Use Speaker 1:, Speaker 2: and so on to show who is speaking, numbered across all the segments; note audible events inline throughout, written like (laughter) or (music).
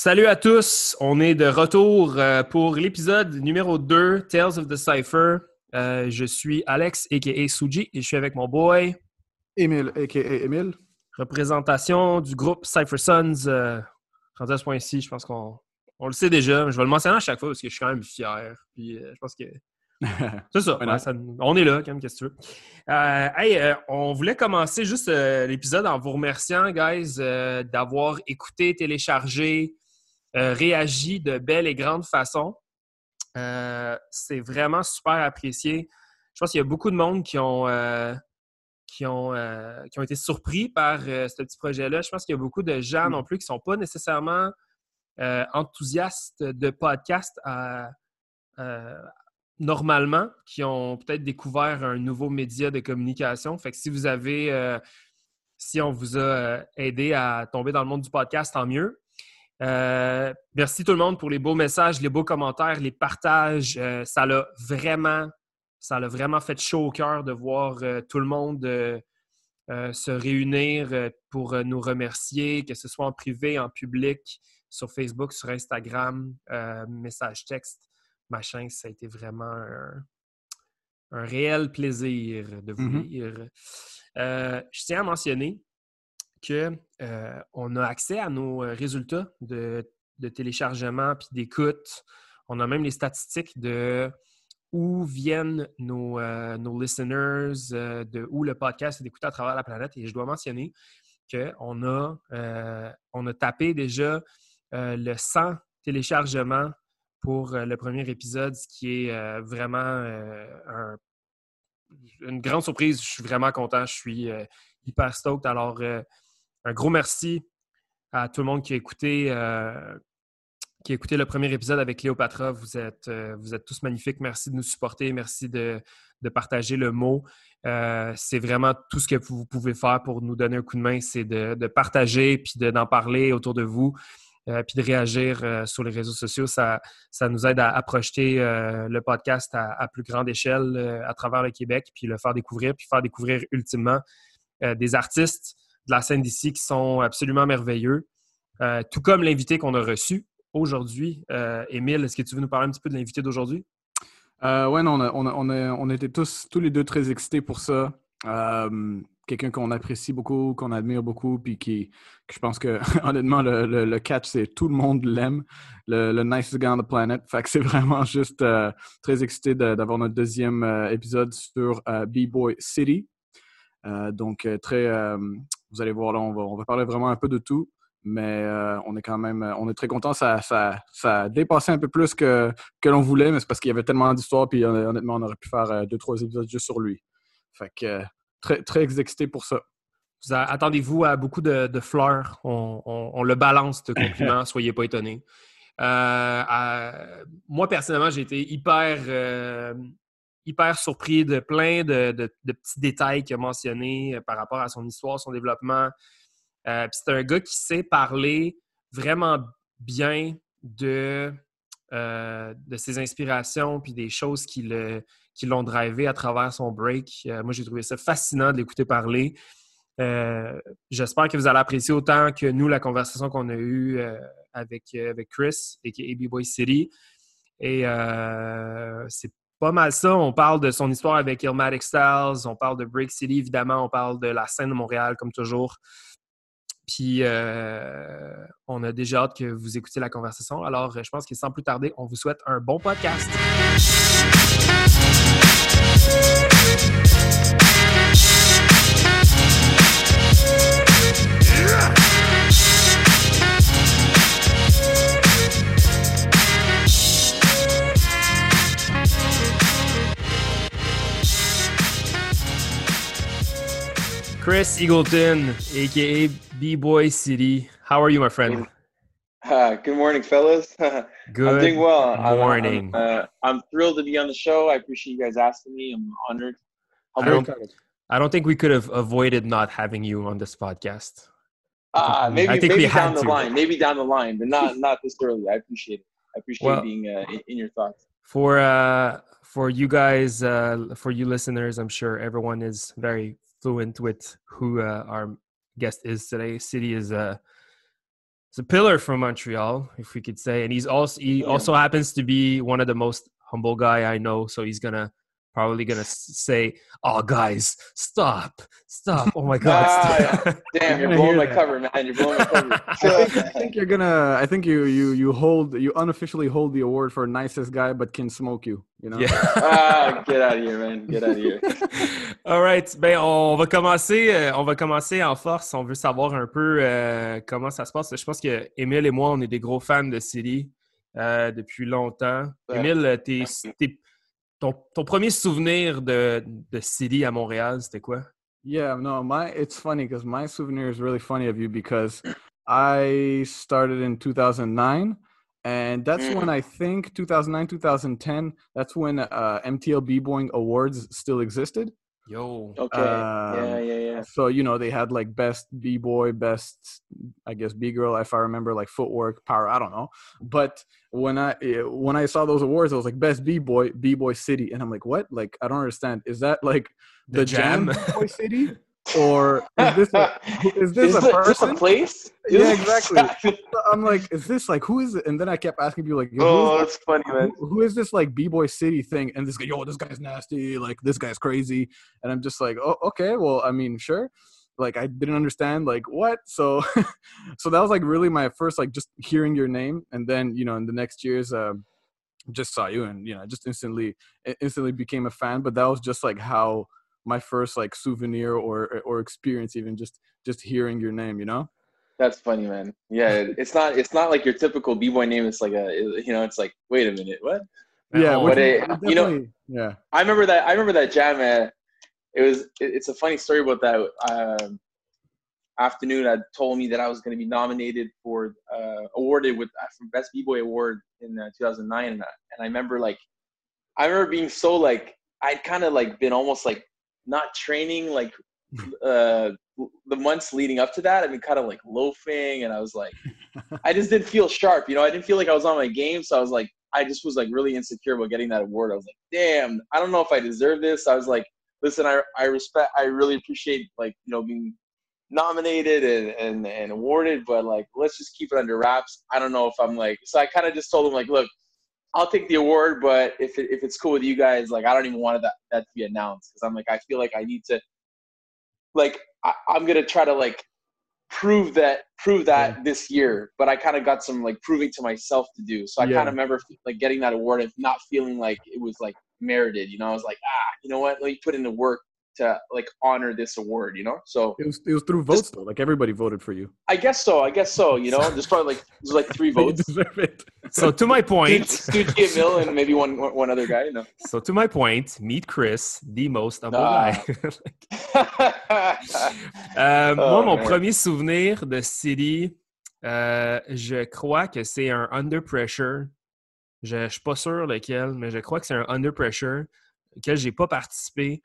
Speaker 1: Salut à tous, on est de retour euh, pour l'épisode numéro 2, Tales of the Cypher. Euh, je suis Alex, a.k.a. Suji, et je suis avec mon boy.
Speaker 2: Emile, a.k.a. Emile.
Speaker 1: Représentation du groupe Cypher Sons. Euh, rendu à ce point-ci, je pense qu'on on le sait déjà, mais je vais le mentionner à chaque fois parce que je suis quand même fier. Puis je pense que (laughs) c'est ça, On est là, quand même, qu'est-ce que tu veux. Euh, hey, euh, on voulait commencer juste euh, l'épisode en vous remerciant, guys, d'avoir écouté, téléchargé, réagi de belle et grande façon. c'est vraiment super apprécié. Je pense qu'il y a beaucoup de monde qui ont, qui ont, qui ont été surpris par ce petit projet-là. Je pense qu'il y a beaucoup de gens mm. non plus qui ne sont pas nécessairement enthousiastes de podcast à, normalement, qui ont peut-être découvert un nouveau média de communication. Fait que si vous avez, euh, si on vous a euh, aidé à tomber dans le monde du podcast, tant mieux. Euh, merci tout le monde pour les beaux messages, les beaux commentaires, les partages. ça l'a vraiment, ça l'a vraiment fait chaud au cœur de voir tout le monde se réunir pour nous remercier, que ce soit en privé, en public, sur Facebook, sur Instagram, message texte machin, ça a été vraiment un, réel plaisir de vous mm-hmm. lire. Euh, je tiens à mentionner euh, a accès à nos résultats de, téléchargement puis d'écoute. On a même les statistiques de où viennent nos, euh, nos listeners, de où le podcast est écouté à travers la planète. Et je dois mentionner qu'on a, on a tapé déjà le 100 téléchargements pour euh, le premier épisode, ce qui est euh, vraiment euh, une grande surprise. Je suis vraiment content. Je suis hyper stoked. Alors, un gros merci à tout le monde qui a écouté, qui a écouté le premier épisode avec Cléopatra. Vous êtes, vous êtes tous magnifiques. Merci de nous supporter. Merci de, partager le mot. c'est vraiment tout ce que vous pouvez faire pour nous donner un coup de main, c'est de, partager puis d'en parler autour de vous. Euh, puis de réagir euh, sur les réseaux sociaux. Ça, ça nous aide à, projeter euh, le podcast à, plus grande échelle à travers le Québec, puis le faire découvrir, puis faire découvrir ultimement des artistes de la scène d'ici qui sont absolument merveilleux. tout comme l'invité qu'on a reçu aujourd'hui. Émile, est-ce que tu veux nous parler un petit peu de l'invité d'aujourd'hui?
Speaker 2: oui, non, on, on, on, était tous, tous les deux très excités pour ça quelqu'un qu'on apprécie beaucoup, qu'on admire beaucoup, puis qui, je pense que, (laughs) honnêtement, le, catch, c'est tout le monde l'aime, le, le, nicest guy on the planet. Fait que c'est vraiment juste euh, très excité d'avoir notre deuxième euh, épisode sur euh, B-Boy City. donc, très, vous allez voir, là, on va, on va, parler vraiment un peu de tout, mais on est quand même, on est très content. Ça, ça, ça, a dépassé un peu plus que, que l'on voulait, mais c'est parce qu'il y avait tellement d'histoires, puis honnêtement, on aurait pu faire deux, trois épisodes juste sur lui. Fait que très, très excité pour ça.
Speaker 1: Attendez-vous à beaucoup de, fleurs. On, le balance de compliments, (laughs) soyez pas étonnés. Euh, moi, personnellement, j'ai été hyper, euh, hyper surpris de plein de, petits détails qu'il a mentionnés euh, par rapport à son histoire, son développement. c'est un gars qui sait parler vraiment bien de, de ses inspirations puis des choses qui le, qui l'ont drivé à travers son break. Euh, moi, j'ai trouvé ça fascinant de l'écouter parler. Euh, j'espère que vous allez apprécier autant que nous la conversation qu'on a eue euh, avec, avec Chris et AB Boy City. Et c'est pas mal ça. On parle de son histoire avec Ilmatic Styles, on parle de Break City, évidemment, on parle de la scène de Montréal, comme toujours. Puis, on a déjà hâte que vous écoutiez la conversation. Alors, je pense que sans plus tarder, on vous souhaite un bon podcast. Chris Eagleton, aka B Boy City. How are you, my friend?
Speaker 3: Uh, (laughs) good morning, fellas. (laughs)
Speaker 1: good
Speaker 3: I'm doing well.
Speaker 1: morning.
Speaker 3: I'm, I'm, uh, I'm, thrilled to be on the show. I appreciate you guys asking me. I'm honored.
Speaker 1: I don't, I don't think we could have avoided not having you on this podcast.
Speaker 3: Uh, maybe I think maybe down the to. line, maybe down the line, but not (laughs) not this early. I appreciate it. I appreciate well, being uh, in, in, your thoughts.
Speaker 1: For uh, for you guys, uh, for you listeners, I'm sure everyone is very fluent with who uh, our guest is today. City is a he's a pillar from Montreal, if we could say, and he's also he also happens to be one of the most humble guy I know. So he's gonna probably gonna say, "Oh, guys, stop, stop! Oh my (laughs) God,
Speaker 3: ah, (laughs) damn, you're blowing my that. cover, man. You're blowing my (laughs) cover." I,
Speaker 2: think, I think you're gonna. I think you you you hold you unofficially hold the award for nicest guy, but can smoke you. You know?
Speaker 3: Yeah. ah, get out of here, man. Get out of here.
Speaker 1: All right. Ben, on va commencer. Euh, on va commencer en force. On veut savoir un peu euh, comment ça se passe. Je pense que Émile et moi, on est des gros fans de City euh, depuis longtemps. Ouais. Émile, t'es, t'es ton, ton premier souvenir de, de City à Montréal, c'était quoi?
Speaker 2: Yeah, no, my it's funny because my souvenir is really funny of you because I started in 2009 and that's mm. when I think 2009 2010 that's when uh, MTL B-Boying Awards still existed.
Speaker 1: Yo.
Speaker 3: Okay. Um, yeah, yeah, yeah.
Speaker 2: So you know they had like best b boy, best I guess b girl, if I remember, like footwork, power. I don't know. But when I eh, when I saw those awards, I was like best b boy, b boy city, and I'm like, what? Like I don't understand. Is that like the, the jam, jam boy city? (laughs) or is this a, (laughs) is this is a person?
Speaker 3: a place? (laughs)
Speaker 2: Yeah, exactly. (laughs) I'm like, is this like who is it? And then I kept asking people like,
Speaker 3: oh, that's funny, man.
Speaker 2: Who, who is this like b boy city thing? And this guy, yo, this guy's nasty. Like this guy's crazy. And I'm just like, oh, okay. Well, I mean, sure. Like I didn't understand like what. So, so that was like really my first like just hearing your name, and then you know in the next years. Um, just saw you and you know just instantly instantly became a fan but that was just like how my first like souvenir or or experience even just just hearing your name you know?
Speaker 3: That's funny man. Yeah it's not it's not like your typical b-boy name it's like a you know it's like wait a minute what?
Speaker 2: Yeah
Speaker 3: what it, you know
Speaker 2: yeah.
Speaker 3: I remember that i remember that jam uh, it was it, it's a funny story about that um, afternoon i told me that i was going to be nominated for uh, awarded with uh, for best b-boy award in uh, 2009 and, and i remember like i remember being so like i'd kind of like been almost like not training like uh the months leading up to that i've been kind of like loafing and i was like i just didn't feel sharp you know? I didn't feel like i was on my game so i was like i just was like really insecure about getting that award. I was like damn i don't know if i deserve this. I was like listen i i respect i really appreciate like you know being nominated and, and and awarded but like let's just keep it under wraps. I don't know if i'm like so i kind of just told him like look I'll take the award, but if it, if it's cool with you guys, like I don't even want that that to be announced because I'm like I feel like I need to, like I, am gonna try to like prove that prove that yeah. this year, but I kind of got some like proving to myself to do. So I yeah. kind of remember like getting that award and not feeling like it was like merited. You know, I was like, ah, you know what? Let me put in the work to like honor this award, you know? So
Speaker 2: it was it was through votes just, though. Like everybody voted for you.
Speaker 3: I guess so. I guess so. (laughs) You know, there's probably like there's like three (laughs) votes.
Speaker 1: so to my point,
Speaker 3: Stooge Mill and maybe one one other guy. You know.
Speaker 1: So to my point, meet Chris, the most humble ah. guy. (laughs) euh, oh, moi, mon man. premier souvenir de City, euh, je crois que c'est un Under Pressure. Je ne suis pas sûr lequel, mais je crois que c'est un Under Pressure auquel j'ai pas participé.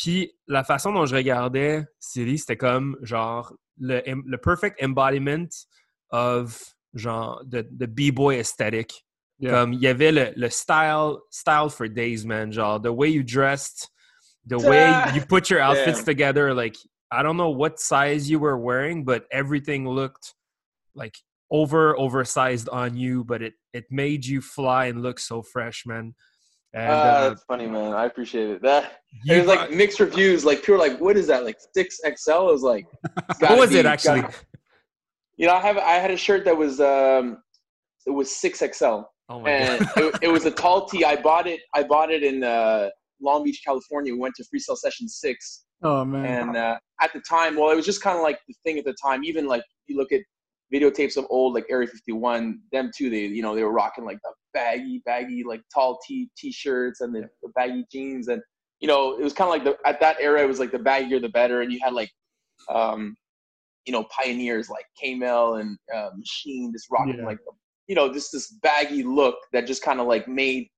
Speaker 1: Puis la façon dont je regardais Siri, c'était comme genre le, le perfect embodiment of genre the, the b-boy aesthetic. Comme il y avait le, le, style, style for days, man. Genre the way you dressed, the (laughs) way you put your outfits Damn. together. Like I don't know what size you were wearing, but everything looked like over oversized on you, but it it made you fly and look so fresh, man.
Speaker 3: And, uh, uh, that's funny, man. I appreciate it. That it was like mixed reviews. Like people were like, "What is that? Like six XL?" It was like, (laughs)
Speaker 1: what was be, it actually? Gotta,
Speaker 3: you know, I have I had a shirt that was um, it was six XL, oh and it, it, was a tall tee. I bought it. I bought it in uh, Long Beach, California. We went to Freestyle Session Six.
Speaker 2: Oh man!
Speaker 3: And uh, at the time, well, it was just kind of like the thing at the time. Even like you look at videotapes of old like Area 51, them too, they you know they were rocking like the baggy, baggy like tall t t-shirts and the, the baggy jeans and you know it was kind of like the at that era it was like the baggier the better and you had like um you know pioneers like K-Mel and uh, Machine just rocking yeah. like you know just this baggy look that just kind of like made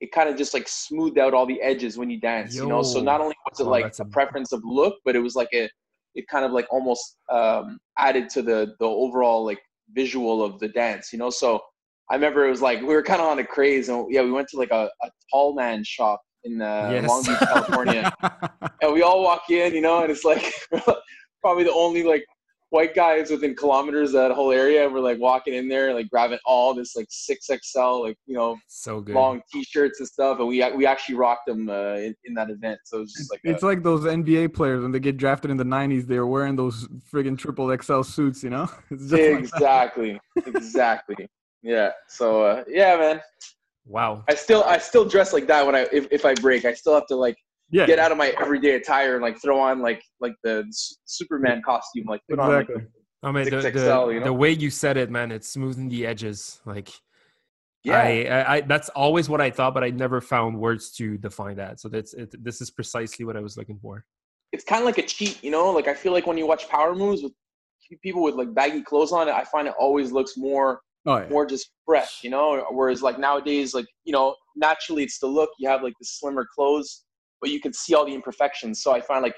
Speaker 3: it kind of just like smoothed out all the edges when you dance, Yo. you know. So not only was it oh, like a preference of look, but it was like a it kind of like almost um, added to the the overall like visual of the dance, you know. So I remember it was like we were kind of on a craze, and yeah, we went to like a, a tall man shop in uh, yes. Long Beach, California, (laughs) and we all walk in, you know, and it's like (laughs) probably the only like white guys within kilometers of that whole area. We're like walking in there, like grabbing all this like six XL, like you know,
Speaker 1: So good.
Speaker 3: long T-shirts and stuff, and we we actually rocked them uh, in, in that event. So it was just like
Speaker 2: It's
Speaker 3: a-
Speaker 2: like those NBA players when they get drafted in the '90s. They were wearing those friggin' triple XL suits, you know. (laughs) It's just like
Speaker 3: exactly, exactly. Yeah. So uh, yeah, man.
Speaker 1: Wow.
Speaker 3: I still I still dress like that when I if, if I break. I still have to like
Speaker 2: yeah,
Speaker 3: get out of my everyday attire and like throw on like like the Superman costume, like put on like,
Speaker 2: exactly.
Speaker 1: I mean, the,
Speaker 3: 6XL,
Speaker 1: the,
Speaker 3: you know?
Speaker 1: the way you said it, man, it's smoothing the edges. Like,
Speaker 3: yeah.
Speaker 1: I, I, I, that's always what I thought, but I never found words to define that. So that's it. This is precisely what I was looking for.
Speaker 3: it's kind of like a cheat, you know. Like I feel like when you watch power moves with people with like baggy clothes on, it, I find it always looks more
Speaker 2: Oh yeah.
Speaker 3: more just fresh, you know. Whereas like nowadays, like you know, naturally it's the look. You have like the slimmer clothes, but you can see all the imperfections. So I find like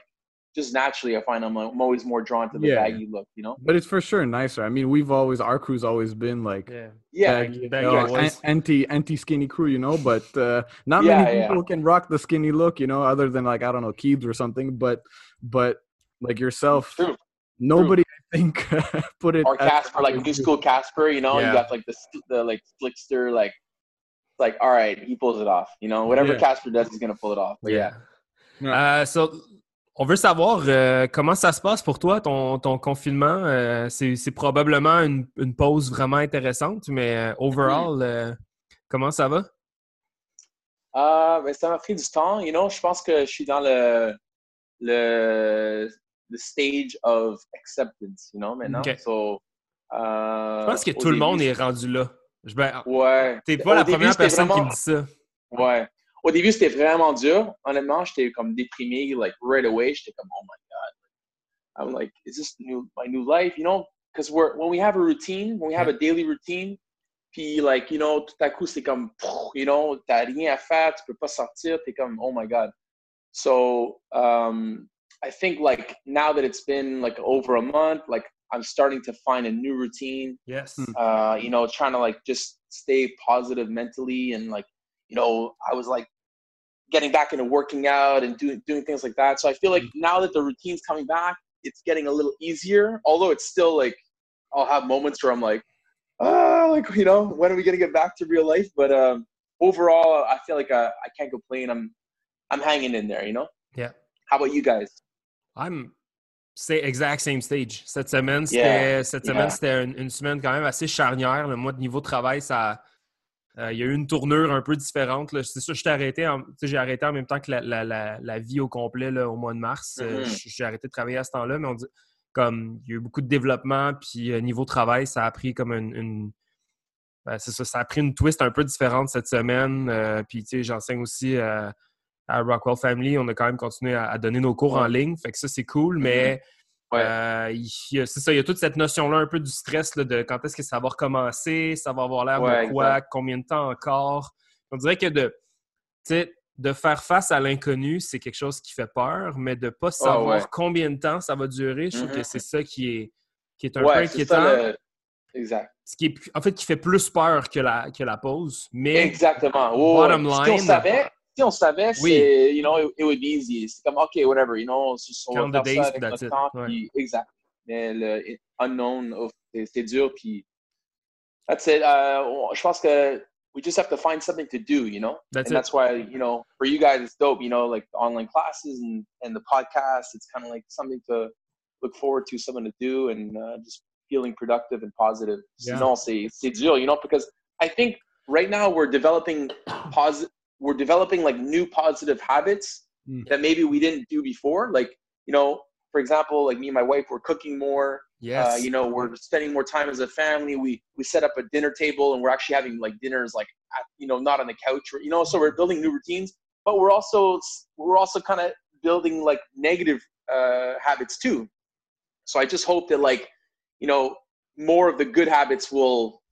Speaker 3: just naturally, I find I'm, I'm always more drawn to the
Speaker 2: Yeah.
Speaker 3: baggy look, you know.
Speaker 2: But it's for sure nicer. I mean, we've always our crew's always been like
Speaker 1: Yeah.
Speaker 3: Yeah,
Speaker 2: baggy,
Speaker 1: baggy
Speaker 2: you know,
Speaker 1: boys.
Speaker 2: an- anti anti skinny crew, you know. But uh, not
Speaker 3: Yeah,
Speaker 2: many
Speaker 3: yeah.
Speaker 2: people can rock the skinny look, you know, other than like I don't know Keebs or something. But but like yourself,
Speaker 3: True.
Speaker 2: nobody I think (laughs) put it
Speaker 3: or
Speaker 2: as-
Speaker 3: Casper, like new school Casper, you know,
Speaker 1: Yeah.
Speaker 3: you got like the the like slickster, like it's like all right, he pulls it off, you know, whatever
Speaker 2: Yeah.
Speaker 3: Casper does, he's gonna pull it off. But yeah,
Speaker 1: Euh, so, on veut savoir euh, comment ça se passe pour toi, ton, ton confinement? Euh, c'est c'est probablement une, une pause vraiment intéressante, mais euh, overall, euh, comment ça va?
Speaker 3: Euh, ben, ça m'a pris du temps, you know, je pense que je suis dans le le the stage of acceptance, you know, maintenant.
Speaker 1: Ok.
Speaker 3: So, euh,
Speaker 1: Je pense que tout le monde est rendu là. Ben,
Speaker 3: Ouais.
Speaker 1: T'es pas
Speaker 3: Au
Speaker 1: la
Speaker 3: début,
Speaker 1: première
Speaker 3: c'était
Speaker 1: personne qui
Speaker 3: vraiment-
Speaker 1: me dit ça.
Speaker 3: Ouais. Au début, c'était vraiment dur. Honnêtement, j'étais comme déprimé, like right away. J'étais comme, oh my god. I'm like, is this new my new life? You know, because we're when we have a routine, when we have a daily routine, puis like, you know, tout à coup, c'est comme, you know, t'as rien à faire, tu peux pas sortir, t'es comme, oh my god. So, um, I think like now that it's been like over a month, like I'm starting to find a new routine
Speaker 1: Yes.
Speaker 2: Hmm.
Speaker 3: uh, you know, trying to like just stay positive mentally and like, you know, I was like getting back into working out and doing doing things like that. So I feel like now that the routine's coming back, it's getting a little easier. Although it's still like I'll have moments where I'm like, ah, like you know, when are we gonna get back to real life? But um, overall, I feel like uh, I can't complain. I'm I'm hanging in there. You know.
Speaker 1: Yeah.
Speaker 3: How about you guys?
Speaker 1: I'm c'est exact same stage. Cette semaine, c'était
Speaker 3: Yeah,
Speaker 1: cette
Speaker 3: yeah.
Speaker 1: semaine, c'était une, une semaine quand même assez charnière. Le Moi, de niveau travail, ça euh, il y a eu une tournure un peu différente. là. C'est sûr, je t'ai arrêté. J'ai arrêté en même temps que la, la- la- la vie au complet là, au mois de mars. Euh,
Speaker 3: Mhm.
Speaker 1: j- J'ai arrêté de travailler à ce temps-là, mais on dit comme il y a eu beaucoup de développement, puis euh, niveau travail, ça a pris comme une. une- ben, c'est ça, ça a pris une twist un peu différente cette semaine. Puis tu sais, j'enseigne aussi à Rockwell Family. On a quand même continué à, à donner nos cours en ligne. Fait que ça, c'est cool, mais
Speaker 3: Ouais.
Speaker 1: euh, il y a- c'est ça, il y a toute cette notion-là un peu du stress là, de quand est-ce que ça va recommencer, ça va avoir l'air
Speaker 3: Ouais,
Speaker 1: de quoi,
Speaker 3: exact.
Speaker 1: combien de temps encore. On dirait que de, de faire face à l'inconnu, c'est quelque chose qui fait peur, mais de ne pas savoir
Speaker 3: ouais.
Speaker 1: combien de temps ça va durer, je trouve que
Speaker 3: Mhm.
Speaker 1: c'est ça qui est, qui est un peu inquiétant.
Speaker 3: ça. Le... Exact.
Speaker 1: Ce qui est, en fait, qui fait plus peur que la, que la pause. Mais
Speaker 3: Exactement. Ouais,
Speaker 1: bottom
Speaker 3: ouais. Si on
Speaker 1: line-
Speaker 3: savait, on savait,
Speaker 1: Oui.
Speaker 3: c'est, you know, it, it would be easy. C'est comme, OK, whatever, you know, on,
Speaker 1: Count
Speaker 3: va
Speaker 1: the
Speaker 3: faire
Speaker 1: days,
Speaker 3: ça avec
Speaker 1: that's
Speaker 3: notre
Speaker 1: it.
Speaker 3: temps,
Speaker 1: Ouais.
Speaker 3: puis exact. Mais le unknown, oh, c'est, c'est dur, puis that's it. Uh, je pense que we just have to find something to do, you know?
Speaker 1: That's
Speaker 3: and
Speaker 1: it.
Speaker 3: that's why, you know, for you guys, it's dope, you know, like the online classes and, and the podcast, it's kind of like something to look forward to, something to do, and uh, just feeling productive and positive.
Speaker 1: Yeah.
Speaker 3: Sinon, c'est, c'est dur, you know, because I think right now we're developing positive, we're developing like new positive habits
Speaker 2: Mm.
Speaker 3: that maybe we didn't do before. Like, you know, for example, like me and my wife, we're cooking more.
Speaker 1: yes.
Speaker 3: Uh, you know, we're spending more time as a family. We we set up a dinner table and we're actually having like dinners like at, you know not on the couch. Or, you know, so we're building new routines, but we're also we're also kind of building like negative uh, habits too. So I just hope that like you know more of the good habits will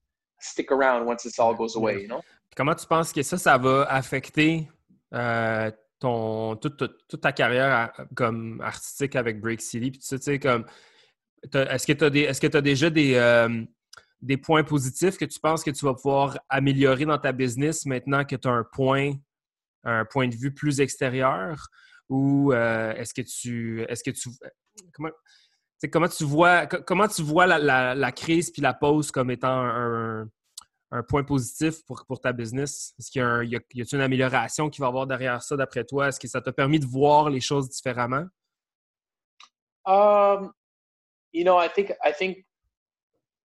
Speaker 3: stick around once this all goes away. You know.
Speaker 1: Comment tu penses que ça, ça va affecter euh, ton, toute, ta carrière à- comme artistique avec Break City? Puis tu sais, comme, est-ce que tu as, que t'as déjà des, euh, des points positifs que tu penses que tu vas pouvoir améliorer dans ta business maintenant que tu as un point, un point de vue plus extérieur? Ou euh, est-ce que tu. Est-ce que tu. Comment. comment tu vois, comment tu vois la, crise puis la pause comme étant un point positif pour, pour ta business? Est-ce qu'il y a, y a, une amélioration qui va avoir derrière ça, d'après toi? Est-ce que ça t'a permis de voir les choses différemment?
Speaker 3: Um, you know, I think I think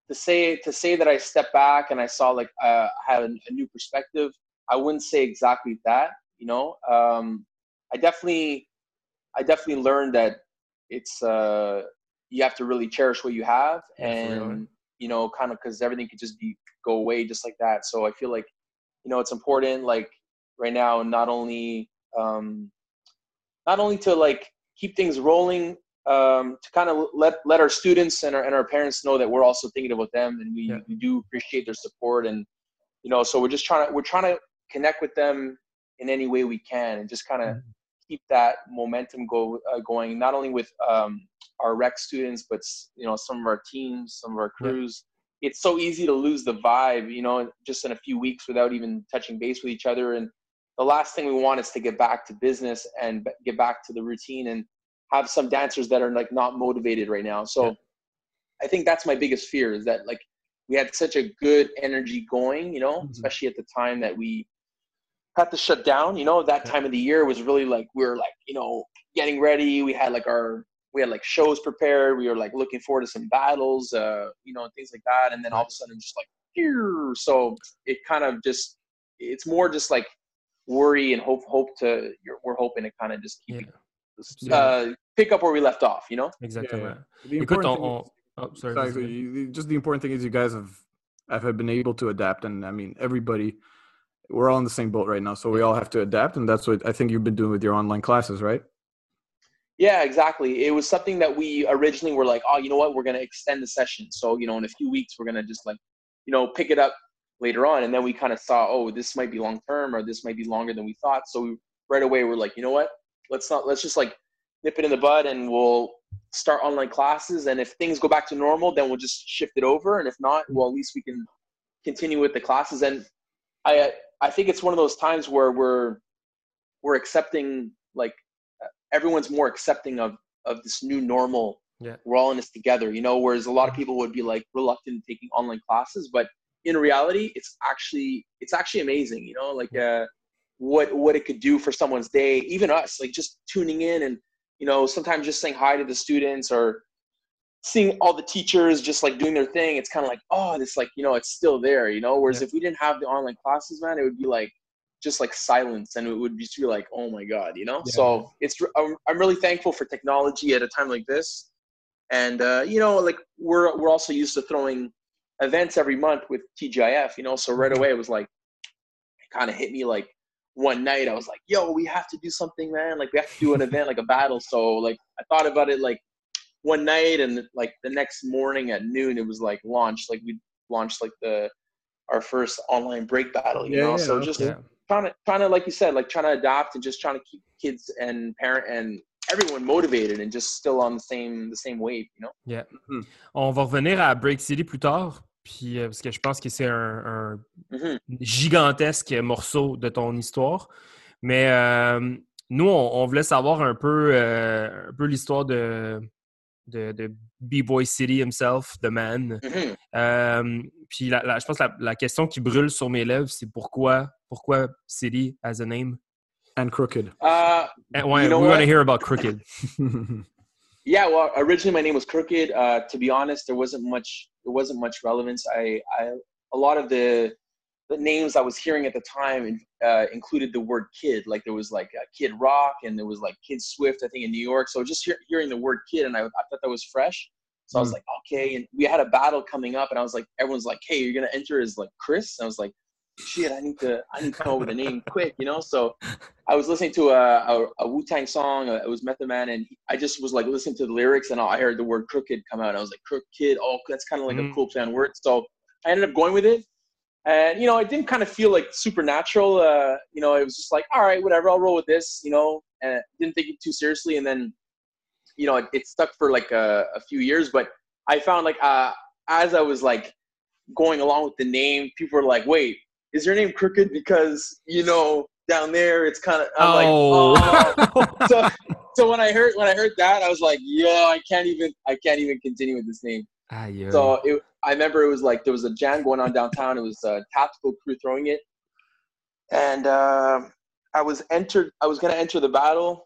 Speaker 3: to say to say that I stepped back and I saw like uh, I had a, a, new perspective. I wouldn't say exactly that. You know, um, I definitely I definitely learned that it's uh, you have to really cherish what you have and you know kind of because everything could just be go away just like that so i feel like you know it's important like right now not only um not only to like keep things rolling um to kind of let let our students and our and our parents know that we're also thinking about them and we, yeah. we do appreciate their support and you know so we're just trying to we're trying to connect with them in any way we can and just kind of mm-hmm. keep that momentum go uh, going not only with um our rec students, but you know some of our teams, some of our crews. It's so easy to lose the vibe, you know, just in a few weeks without even touching base with each other. And the last thing we want is to get back to business and get back to the routine and have some dancers that are like not motivated right now. So yeah. I think that's my biggest fear is that like we had such a good energy going, you know, mm-hmm. especially at the time that we had to shut down. You know, that time of the year was really like we are like, you know, getting ready. We had like our we had like shows prepared. We were like looking forward to some battles, uh, you know, and things like that. And then all of a sudden, just like, here. so it kind of just, it's more just like worry and hope, hope to, we're hoping to kind of just keep, yeah. uh, pick up where we left off, you know?
Speaker 1: Exactly. Yeah.
Speaker 2: The important thing is, oh, sorry. sorry just the important thing is you guys have, have been able to adapt. And I mean, everybody, we're all in the same boat right now. So we all have to adapt. And that's what I think you've been doing with your online classes, right?
Speaker 3: Yeah, exactly. It was something that we originally were like, oh, you know what, we're gonna extend the session. So you know, in a few weeks, we're gonna just like, you know, pick it up later on. And then we kind of saw, oh, this might be long term, or this might be longer than we thought. So we, right away, we're like, you know what, let's not, let's just like nip it in the bud, and we'll start online classes. And if things go back to normal, then we'll just shift it over. And if not, well, at least we can continue with the classes. And I, I think it's one of those times where we're, we're accepting like everyone's more accepting of of this new normal. Yeah. We're all in this together, you know. Whereas a lot of mm-hmm. people would be like reluctant taking online classes, but in reality, it's actually it's actually amazing, you know, like uh, what what it could do for someone's day, even us, like just tuning in and you know sometimes just saying hi to the students or seeing all the teachers just like doing their thing. It's kind of like oh, it's like you know it's still there, you know. Whereas yeah. if we didn't have the online classes, man, it would be like just like silence and it would just be like oh my god you know? Yeah. so it's I'm, really thankful for technology at a time like this. And uh, you know like we're we're also used to throwing events every month with tgif you know? So right away it was like it kind of hit me like one night i was like yo we have to do something man. Like we have to do an (laughs) event like a battle. So like i thought about it like one night and like the next morning at noon it was like launched like we launched like the our first online break battle you yeah, know? Yeah, so just yeah trying to trying to like you said like trying to adapt and just trying to keep kids and parent and everyone motivated and just still on the same the same wave you know?
Speaker 1: Yeah mm-hmm. on va revenir à Break City plus tard puis euh, parce que je pense que c'est un, un mm-hmm. gigantesque morceau de ton histoire mais euh, nous on, on, voulait savoir un peu euh, un peu l'histoire de de, de B-Boy City himself, The Man. Mm-hmm. Euh, puis la, la, je pense que la, la, question qui brûle sur mes lèvres, c'est pourquoi, pourquoi City as a name?
Speaker 2: And Crooked.
Speaker 3: Uh,
Speaker 1: and, well, you know we want to hear about Crooked. (laughs) (laughs)
Speaker 3: yeah, well, originally my name was Crooked. Uh, to be honest, there wasn't much there wasn't much relevance. I, I a lot of the the names I was hearing at the time uh, included the word kid. Like there was like Kid Rock and there was like Kid Swift, I think in New York. So just hear, hearing the word kid and I, I thought that was fresh. So mm. I was mm. like, okay. And we had a battle coming up and I was like, everyone's like, hey, you're going to enter as like Chris. And I was like, shit, I need to, I need to come up with a name (laughs) quick, you know? So I was listening to a, a, a Wu-Tang song. Uh, it was Method Man. And I just was like listening to the lyrics and I heard the word crooked come out. I was like, crook kid. Oh, that's kind of like mm. a cool play on words. So I ended up going with it and you know it didn't kind of feel like supernatural uh, you know it was just like all right whatever i'll roll with this you know and didn't take it too seriously and then you know it, it stuck for like a, a, few years but i found like uh, as i was like going along with the name people were like wait is your name crooked because you know down there it's kind of i'm oh. like oh (laughs) so so when I heard when I heard that, I was like, yo, I can't even I can't even continue with this name.
Speaker 1: Ah, yeah.
Speaker 3: So it, I remember it was like there was a jam going on downtown. It was a tactical crew throwing it, and uh, I was entered. I was gonna enter the battle,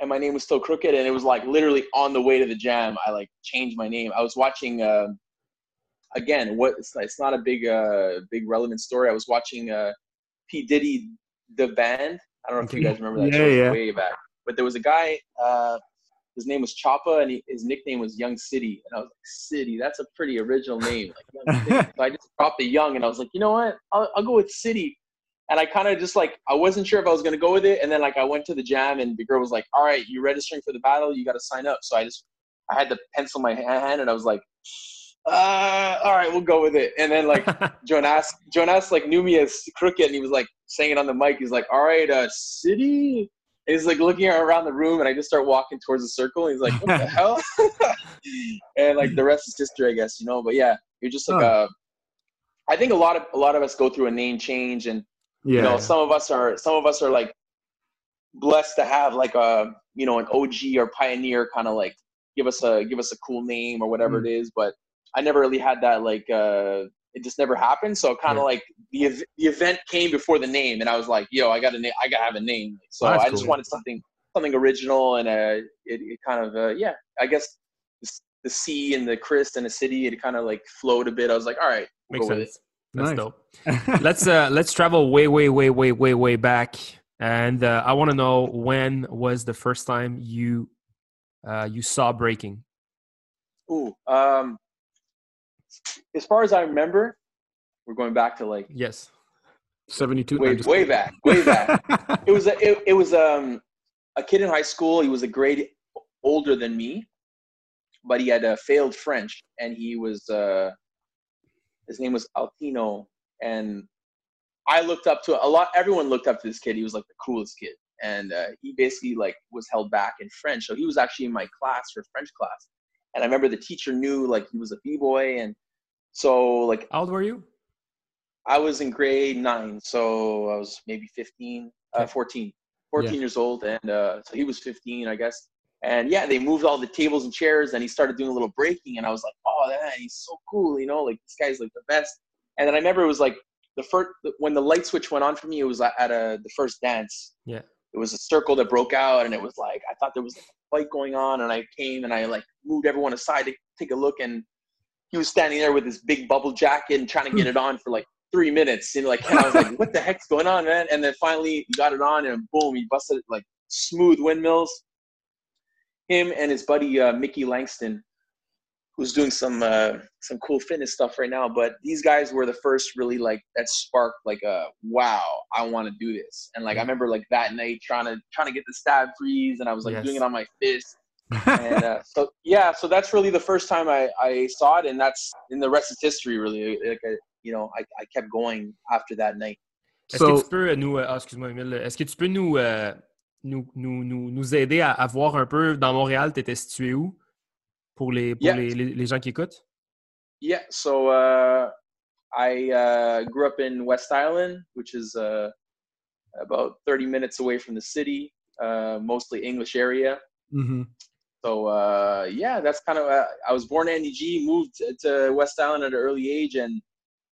Speaker 3: and my name was still crooked. And it was like literally on the way to the jam. I like changed my name. I was watching. Uh, again, what it's, it's not a big uh, big relevant story. I was watching uh, P Diddy the band. I don't know if you guys remember that
Speaker 2: Yeah,
Speaker 3: show
Speaker 2: yeah.
Speaker 3: way back. But there was a guy. Uh, his name was Choppa, and he, his nickname was Young City. And I was like, City, that's a pretty original name. Like Young City. (laughs) so I just dropped the Young, and I was like, you know what? I'll, I'll go with City. And I kind of just like I wasn't sure if I was gonna go with it. And then like I went to the jam, and the girl was like, "All right, you're registering for the battle? You got to sign up." So I just I had to pencil my hand, and I was like, uh, "All right, we'll go with it." And then like (laughs) Jonas Jonas like knew me as Crooked, and he was like saying it on the mic. He's like, "All right, uh, City." He's like looking around the room, and I just start walking towards the circle. And he's like, "What the (laughs) hell?" (laughs) and like the rest is history, I guess, you know. But yeah, you're just like
Speaker 2: Oh.
Speaker 3: uh, I think a lot of a lot of us go through a name change, and
Speaker 2: yeah.
Speaker 3: you know, some of us are some of us are like blessed to have like a you know an OG or pioneer kind of like give us a give us a cool name or whatever it is. But I never really had that like uh it just never happened. So kind of
Speaker 1: Yeah.
Speaker 3: like the ev- the event came before the name, and I was like, yo, I got a name, I gotta have a name. So
Speaker 2: That's
Speaker 3: I just wanted something something original, and uh, it, it kind of uh, yeah, I guess. the- sea and the Chris and the city, it kind of like flowed a bit. I was like, all right, we'll
Speaker 1: Makes
Speaker 3: go with it.
Speaker 1: sense. That's
Speaker 2: Nice.
Speaker 1: dope. (laughs) let's uh let's travel way way way way way way back and uh, i want to know when was the first time you uh you saw breaking
Speaker 3: Ooh, um, as far as I remember, we're going back to like
Speaker 1: yes
Speaker 2: 72.
Speaker 3: way, way back, way back. (laughs) it was a, it, it was um a kid in high school. He was a grade older than me, but he had uh, failed French, and he was uh, his name was Altino, and I looked up to a lot. Everyone looked up to this kid. He was like the coolest kid, and uh, he basically like was held back in French. So he was actually in my class for French class, and I remember the teacher knew like he was a b boy, and so like
Speaker 1: how old were you
Speaker 3: I was in grade nine, so I was maybe 15, uh, 14, 14
Speaker 2: Yeah.
Speaker 3: years old. And uh, so he was 15, I guess. And yeah, they moved all the tables and chairs and he started doing a little breaking. And I was like, oh, man, he's so cool, you know, like this guy's like the best. And then I remember it was like the first, when the light switch went on for me, it was at a, the first dance.
Speaker 1: Yeah.
Speaker 3: It was a circle that broke out and it was like, I thought there was like fight going on. And I came and I like moved everyone aside to take a look. And he was standing there with his big bubble jacket and trying to get it on for like three minutes. And like, and I was like, what the heck's going on, man? And then finally he got it on and boom, he busted it like smooth windmills. Him and his buddy uh, Mickey Langston, who's doing some uh, some cool fitness stuff right now. But these guys were the first really like that sparked like a wow, I want to do this. And like I remember like that night trying to trying to get the stab freeze, and I was like
Speaker 1: Yes.
Speaker 3: doing it on my fist. and (laughs) uh, so yeah, so that's really the first time I, I saw it, and that's in the rest is history. Really, like I, you know, I, I kept going after that night.
Speaker 1: Est-ce que
Speaker 2: so,
Speaker 1: tu peux euh, nous. euh, ah, excuse-moi, Emile. Est-ce que tu peux nous, euh, nous, nous, nous, nous aider à, à voir un peu dans Montréal, tu étais situé où pour, les, pour
Speaker 3: Yeah.
Speaker 1: les, les, gens qui écoutent?
Speaker 3: Yeah, so uh, I uh, grew up in West Island, which is uh, about 30 minutes away from the city, uh, mostly English area.
Speaker 2: Mhm.
Speaker 3: So uh, yeah, that's kind of. Uh, I was born in NDG, moved to- to West Island at an early age, and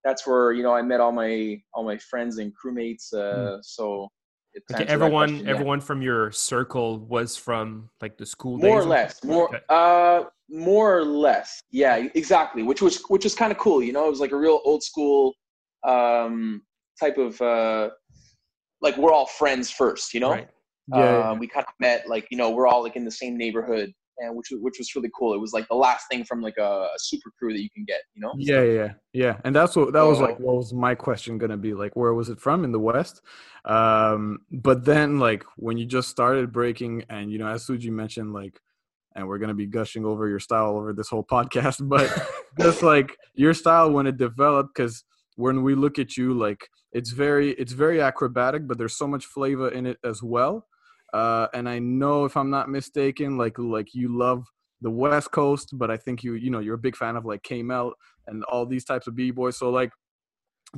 Speaker 3: that's where you know I met all my all my friends and crewmates. Uh, So
Speaker 1: Okay,
Speaker 3: answers that
Speaker 1: everyone,
Speaker 3: yeah.
Speaker 1: everyone from your circle was from like the school
Speaker 3: more or
Speaker 1: days?
Speaker 3: less more
Speaker 1: Okay.
Speaker 3: uh more or less yeah exactly which was which was kind of cool you know it was like a real old school um type of uh like we're all friends first you know
Speaker 1: Right.
Speaker 2: Yeah,
Speaker 3: um, we kind of met like you know we're all like in the same neighborhood and which was which was really cool it was like the last thing from like a, super crew that you can get you know
Speaker 2: Yeah, yeah, yeah. And that's what that was like. What was my question gonna be? Like, where was it from in the West? Um, but then, like, when you just started breaking, and you know, as Suji mentioned, like, and we're gonna be gushing over your style over this whole podcast, (laughs) but just like your style when it developed, because when we look at you, like, it's very, it's very acrobatic, but there's so much flavor in it as well. Uh, and I know, if I'm not mistaken, like, like you love the West Coast, but I think you, you know, you're a big fan of like K Mel and all these types of b boys. So like,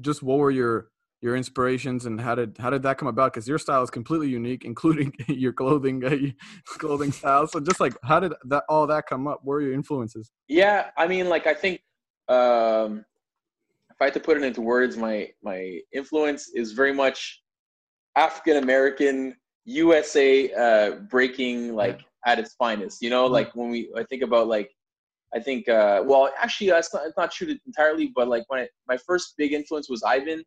Speaker 2: just what were your your inspirations and how did how did that come about? Because your style is completely unique, including (laughs) your clothing uh, (laughs) clothing style. So just like how did that all that come up? Where are your influences?
Speaker 3: Yeah, I mean, like I think um, if I had to put it into words, my my influence is very much African American USA uh, breaking like yeah. at its finest. You know, mm-hmm. like when we I think about like I think uh, well actually that's not, it's not true entirely, but like when I, my first big influence was Ivan.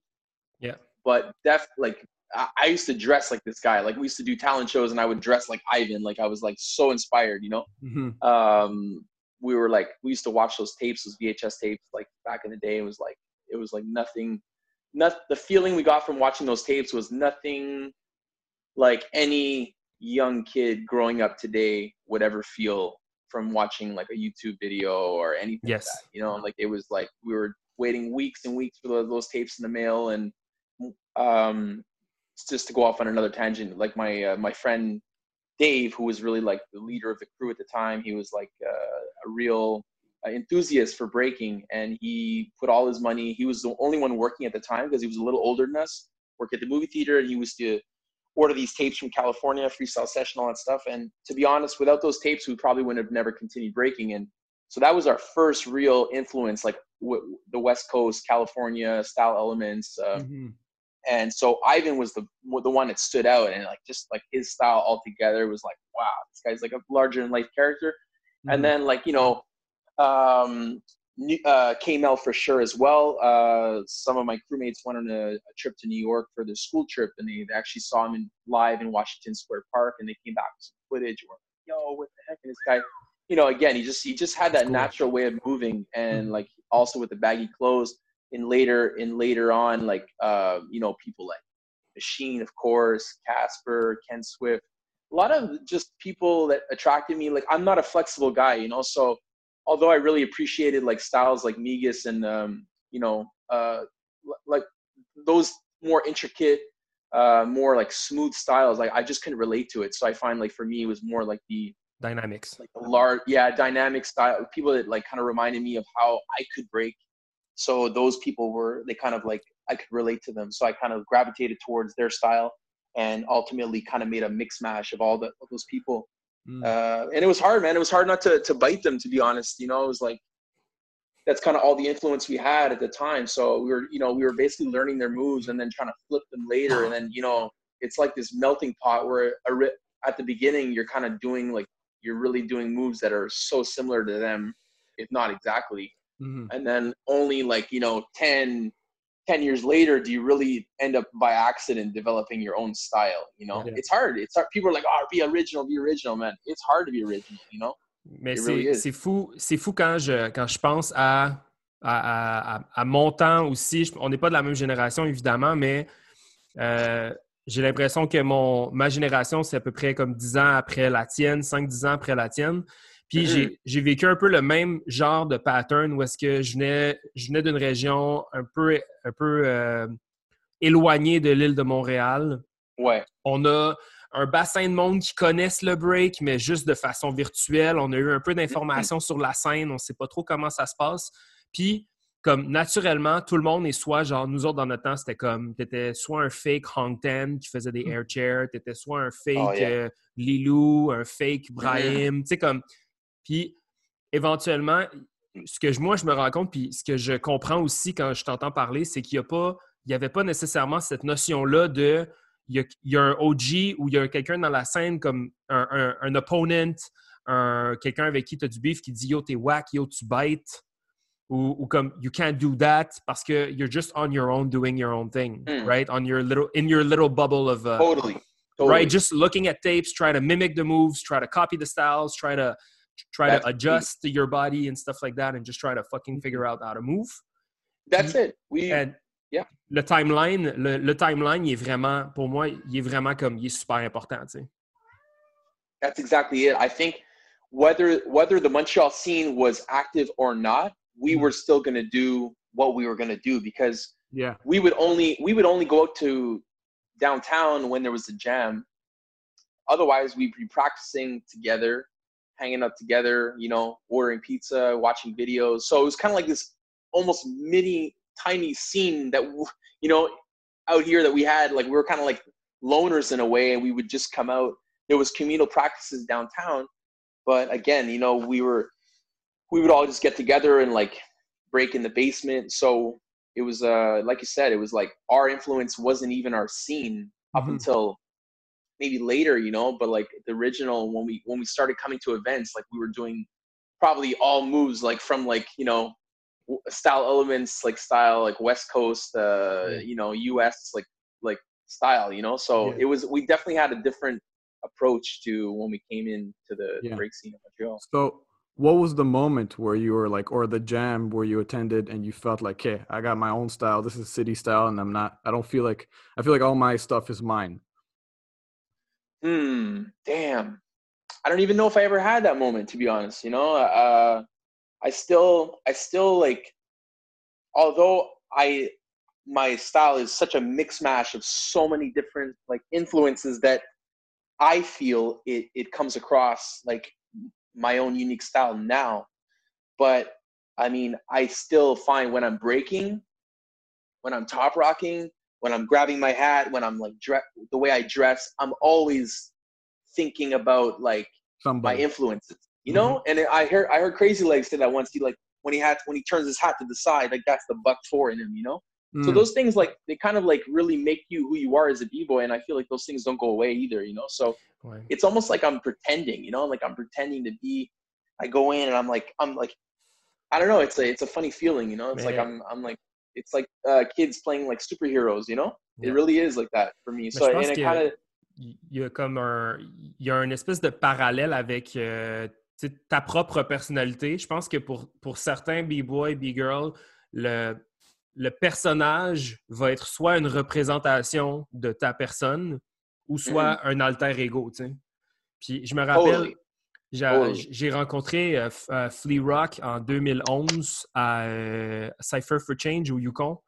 Speaker 1: Yeah.
Speaker 3: But def like I, I used to dress like this guy. Like we used to do talent shows, and I would dress like Ivan. Like I was like so inspired. You know. Mm-hmm. Um, we were like we used to watch those tapes, those VHS tapes, like back in the day. It was like it was like nothing. Not the feeling we got from watching those tapes was nothing like any young kid growing up today would ever feel from watching like a YouTube video or anything.
Speaker 1: Yes.
Speaker 3: Like you know, like it was like we were waiting weeks and weeks for those, those tapes in the mail, and um, just to go off on another tangent, like my uh, my friend Dave, who was really like the leader of the crew at the time, he was like uh, a real uh, enthusiast for breaking, and he put all his money. He was the only one working at the time because he was a little older than us. Work at the movie theater, and he was to order these tapes from California, freestyle session, all that stuff. And to be honest, without those tapes, we probably wouldn't have never continued breaking. And so that was our first real influence, like w- the West Coast, California style elements. Uh, mm-hmm. And so Ivan was the the one that stood out, and like just like his style altogether was like, wow, this guy's like a larger than life character. Mm-hmm. And then like you know, um, uh, K-Mel for sure as well. Uh, some of my crewmates went on a, a, trip to New York for their school trip, and they, actually saw him in, live in Washington Square Park, and they came back with some footage. Were yo, what the heck? And this guy, you know, again, he just he just had that cool. natural way of moving, and mm-hmm. like also with the baggy clothes. In later, in later on, like uh, you know, people like Machine, of course, Casper, Ken Swift, a lot of just people that attracted me. Like I'm not a flexible guy, you know, so although I really appreciated like styles like Migas and um, you know uh, like those more intricate, uh, more like smooth styles, like I just couldn't relate to it. So I find like for me it was more like the
Speaker 1: dynamics,
Speaker 3: like the large, yeah, dynamic style. People that like kind of reminded me of how I could break. So those people were they kind of like I could relate to them. So I kind of gravitated towards their style and ultimately kind of made a mix mash of all the of those people Mm. Uh, and it was hard, man. It was hard not to to bite them, to be honest. You know, it was like that's kind of all the influence we had at the time. So we were, you know, we were basically learning their moves and then trying to flip them later. And then, you know, it's like this melting pot where at the beginning you're kind of doing like you're really doing moves that are so similar to them, if not exactly. Mm-hmm. And then only like you know 10, 10 years later do you really end up by accident developing your own style you know? Yeah. it's hard. It's hard. People are like oh be original be original man. It's hard to be original you know?
Speaker 1: Mais c'est really fou c'est fou quand je quand je pense à à, à, à mon temps aussi. On n'est pas de la même génération évidemment mais euh, j'ai l'impression que mon ma génération c'est à peu près comme 10 ans après la tienne 5-10 ans après la tienne puis mm-hmm. j'ai vécu un peu le même genre de pattern où est-ce que je venais, je venais d'une région un peu, un peu euh, éloignée de l'île de Montréal.
Speaker 3: Ouais.
Speaker 1: On a un bassin de monde qui connaissent le break, mais juste de façon virtuelle. On a eu un peu d'informations sur la scène, on ne sait pas trop comment ça se passe. Puis, comme naturellement, tout le monde est soit, genre, nous autres dans notre temps, c'était comme, tu étais soit un fake Hong Ten qui faisait des mm. air chairs, tu étais soit un fake oh, euh, Lilou, un fake Brahim, tu sais, comme, puis éventuellement, ce que moi je me rends compte, puis ce que je comprends aussi quand je t'entends parler, c'est qu'il n'y a pas, il y avait pas nécessairement cette notion-là de il y, a, un OG ou il y a quelqu'un dans la scène comme un, un, opponent, quelqu'un avec qui tu as du beef qui dit yo, t'es whack, yo, tu bites. Ou, comme you can't do that parce que you're just on your own doing your own thing, mm. right? On your little in your little bubble of
Speaker 3: uh, totally.
Speaker 1: totally, right? Just looking at tapes, try to mimic the moves, try to copy the styles, try to try That's to adjust to your body and stuff like that and just try to fucking mm-hmm. figure out how to move.
Speaker 3: That's it. We
Speaker 1: and yeah. Le timeline, le, le, timeline, il est vraiment, pour moi, il est vraiment comme, il est super important, tu sais.
Speaker 3: That's exactly it. I think whether whether the Montreal scene was active or not, we mm-hmm. were still going to do what we were going to do because
Speaker 1: yeah,
Speaker 3: we would only we would only go out to downtown when there was a jam. Otherwise, we'd be practicing together hanging up together, you know, ordering pizza, watching videos. So it was kind of like this almost mini tiny scene that, (laughs) you know, out here that we had like we were kind of like loners in a way, and we would just come out. There was communal practices downtown, but again, you know, we were we would all just get together and like break in the basement. So it was uh like you said, it was like our influence wasn't even our scene up
Speaker 2: Mhm.
Speaker 3: until maybe later, you know. But like the original when we when we started coming to events, like we were doing probably all moves like from like you know style elements like style like West Coast, uh, you know, U.S. like like style, you know. So
Speaker 2: Yeah.
Speaker 3: it was we definitely had a different approach to when we came into the
Speaker 2: Yeah.
Speaker 3: break scene in Montreal.
Speaker 2: So, what was the moment where you were like, or the jam where you attended and you felt like, "Hey, I got my own style. This is city style, and I'm not. I don't feel like. I feel like all my stuff is mine."
Speaker 3: Hmm. Damn. I don't even know if I ever had that moment, to be honest. You know, uh, I still, I still like, although I, my style is such a mix mash of so many different like influences that I feel it, it comes across like my own unique style now. But I mean, I still find when I'm breaking, when I'm top rocking, when I'm grabbing my hat, when I'm like dre- the way I dress, I'm always thinking about like my influences, you know. And I heard I heard Crazy Legs say that once. He like when he had when he turns his hat to the side, like that's the buck four in him, you know. So
Speaker 2: Mm,
Speaker 3: those things like they kind of like really make you who you are as a b boy, and I feel like those things don't go away either, you know. So
Speaker 1: Ouais.
Speaker 3: it's almost like I'm pretending, you know, like I'm pretending to be. I go in and I'm like I'm like I don't know. It's a it's a funny feeling, you know. It's like I'm I'm like it's like uh, kids playing like superheroes, you know?
Speaker 1: Yeah.
Speaker 3: It really is like that for me.
Speaker 1: Mais
Speaker 3: So
Speaker 1: je pense
Speaker 3: and of
Speaker 1: il y a comme un il y a une espèce de parallèle avec euh, ta propre personnalité. Je pense que pour, pour certains b-boy, b-girl, le, le personnage va être soit une représentation de ta personne ou soit un alter ego, tu sais. Puis je me rappelle,
Speaker 3: Totally.
Speaker 1: J'ai
Speaker 3: Totally.
Speaker 1: j'ai rencontré euh, euh, Flea Rock en 2011 à euh, Cypher for Change au Yukon.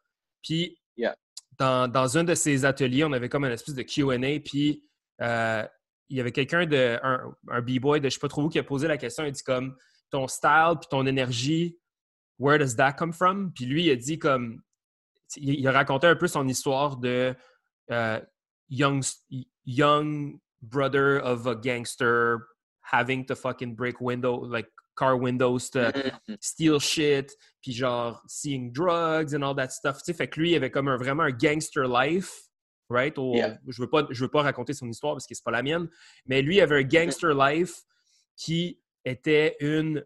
Speaker 1: Puis
Speaker 3: Yeah.
Speaker 1: dans, dans un de ces ateliers, on avait comme une espèce de QA, puis euh, il y avait quelqu'un de un, un b-boy de je sais pas trop où qui a posé la question. Il dit comme ton style puis ton énergie, where does that come from? Puis lui, il a dit comme il, il a raconté un peu son histoire de euh, young, young brother of a gangster having to fucking break window like car windows to
Speaker 3: Mhm.
Speaker 1: steal shit, puis genre seeing drugs and all that stuff. Tu sais, fait que lui, il avait comme un, vraiment un gangster life, right? Au-
Speaker 3: Yeah.
Speaker 1: Je veux pas, je veux pas raconter son histoire parce que c'est pas la mienne, mais lui il avait un gangster life qui était une,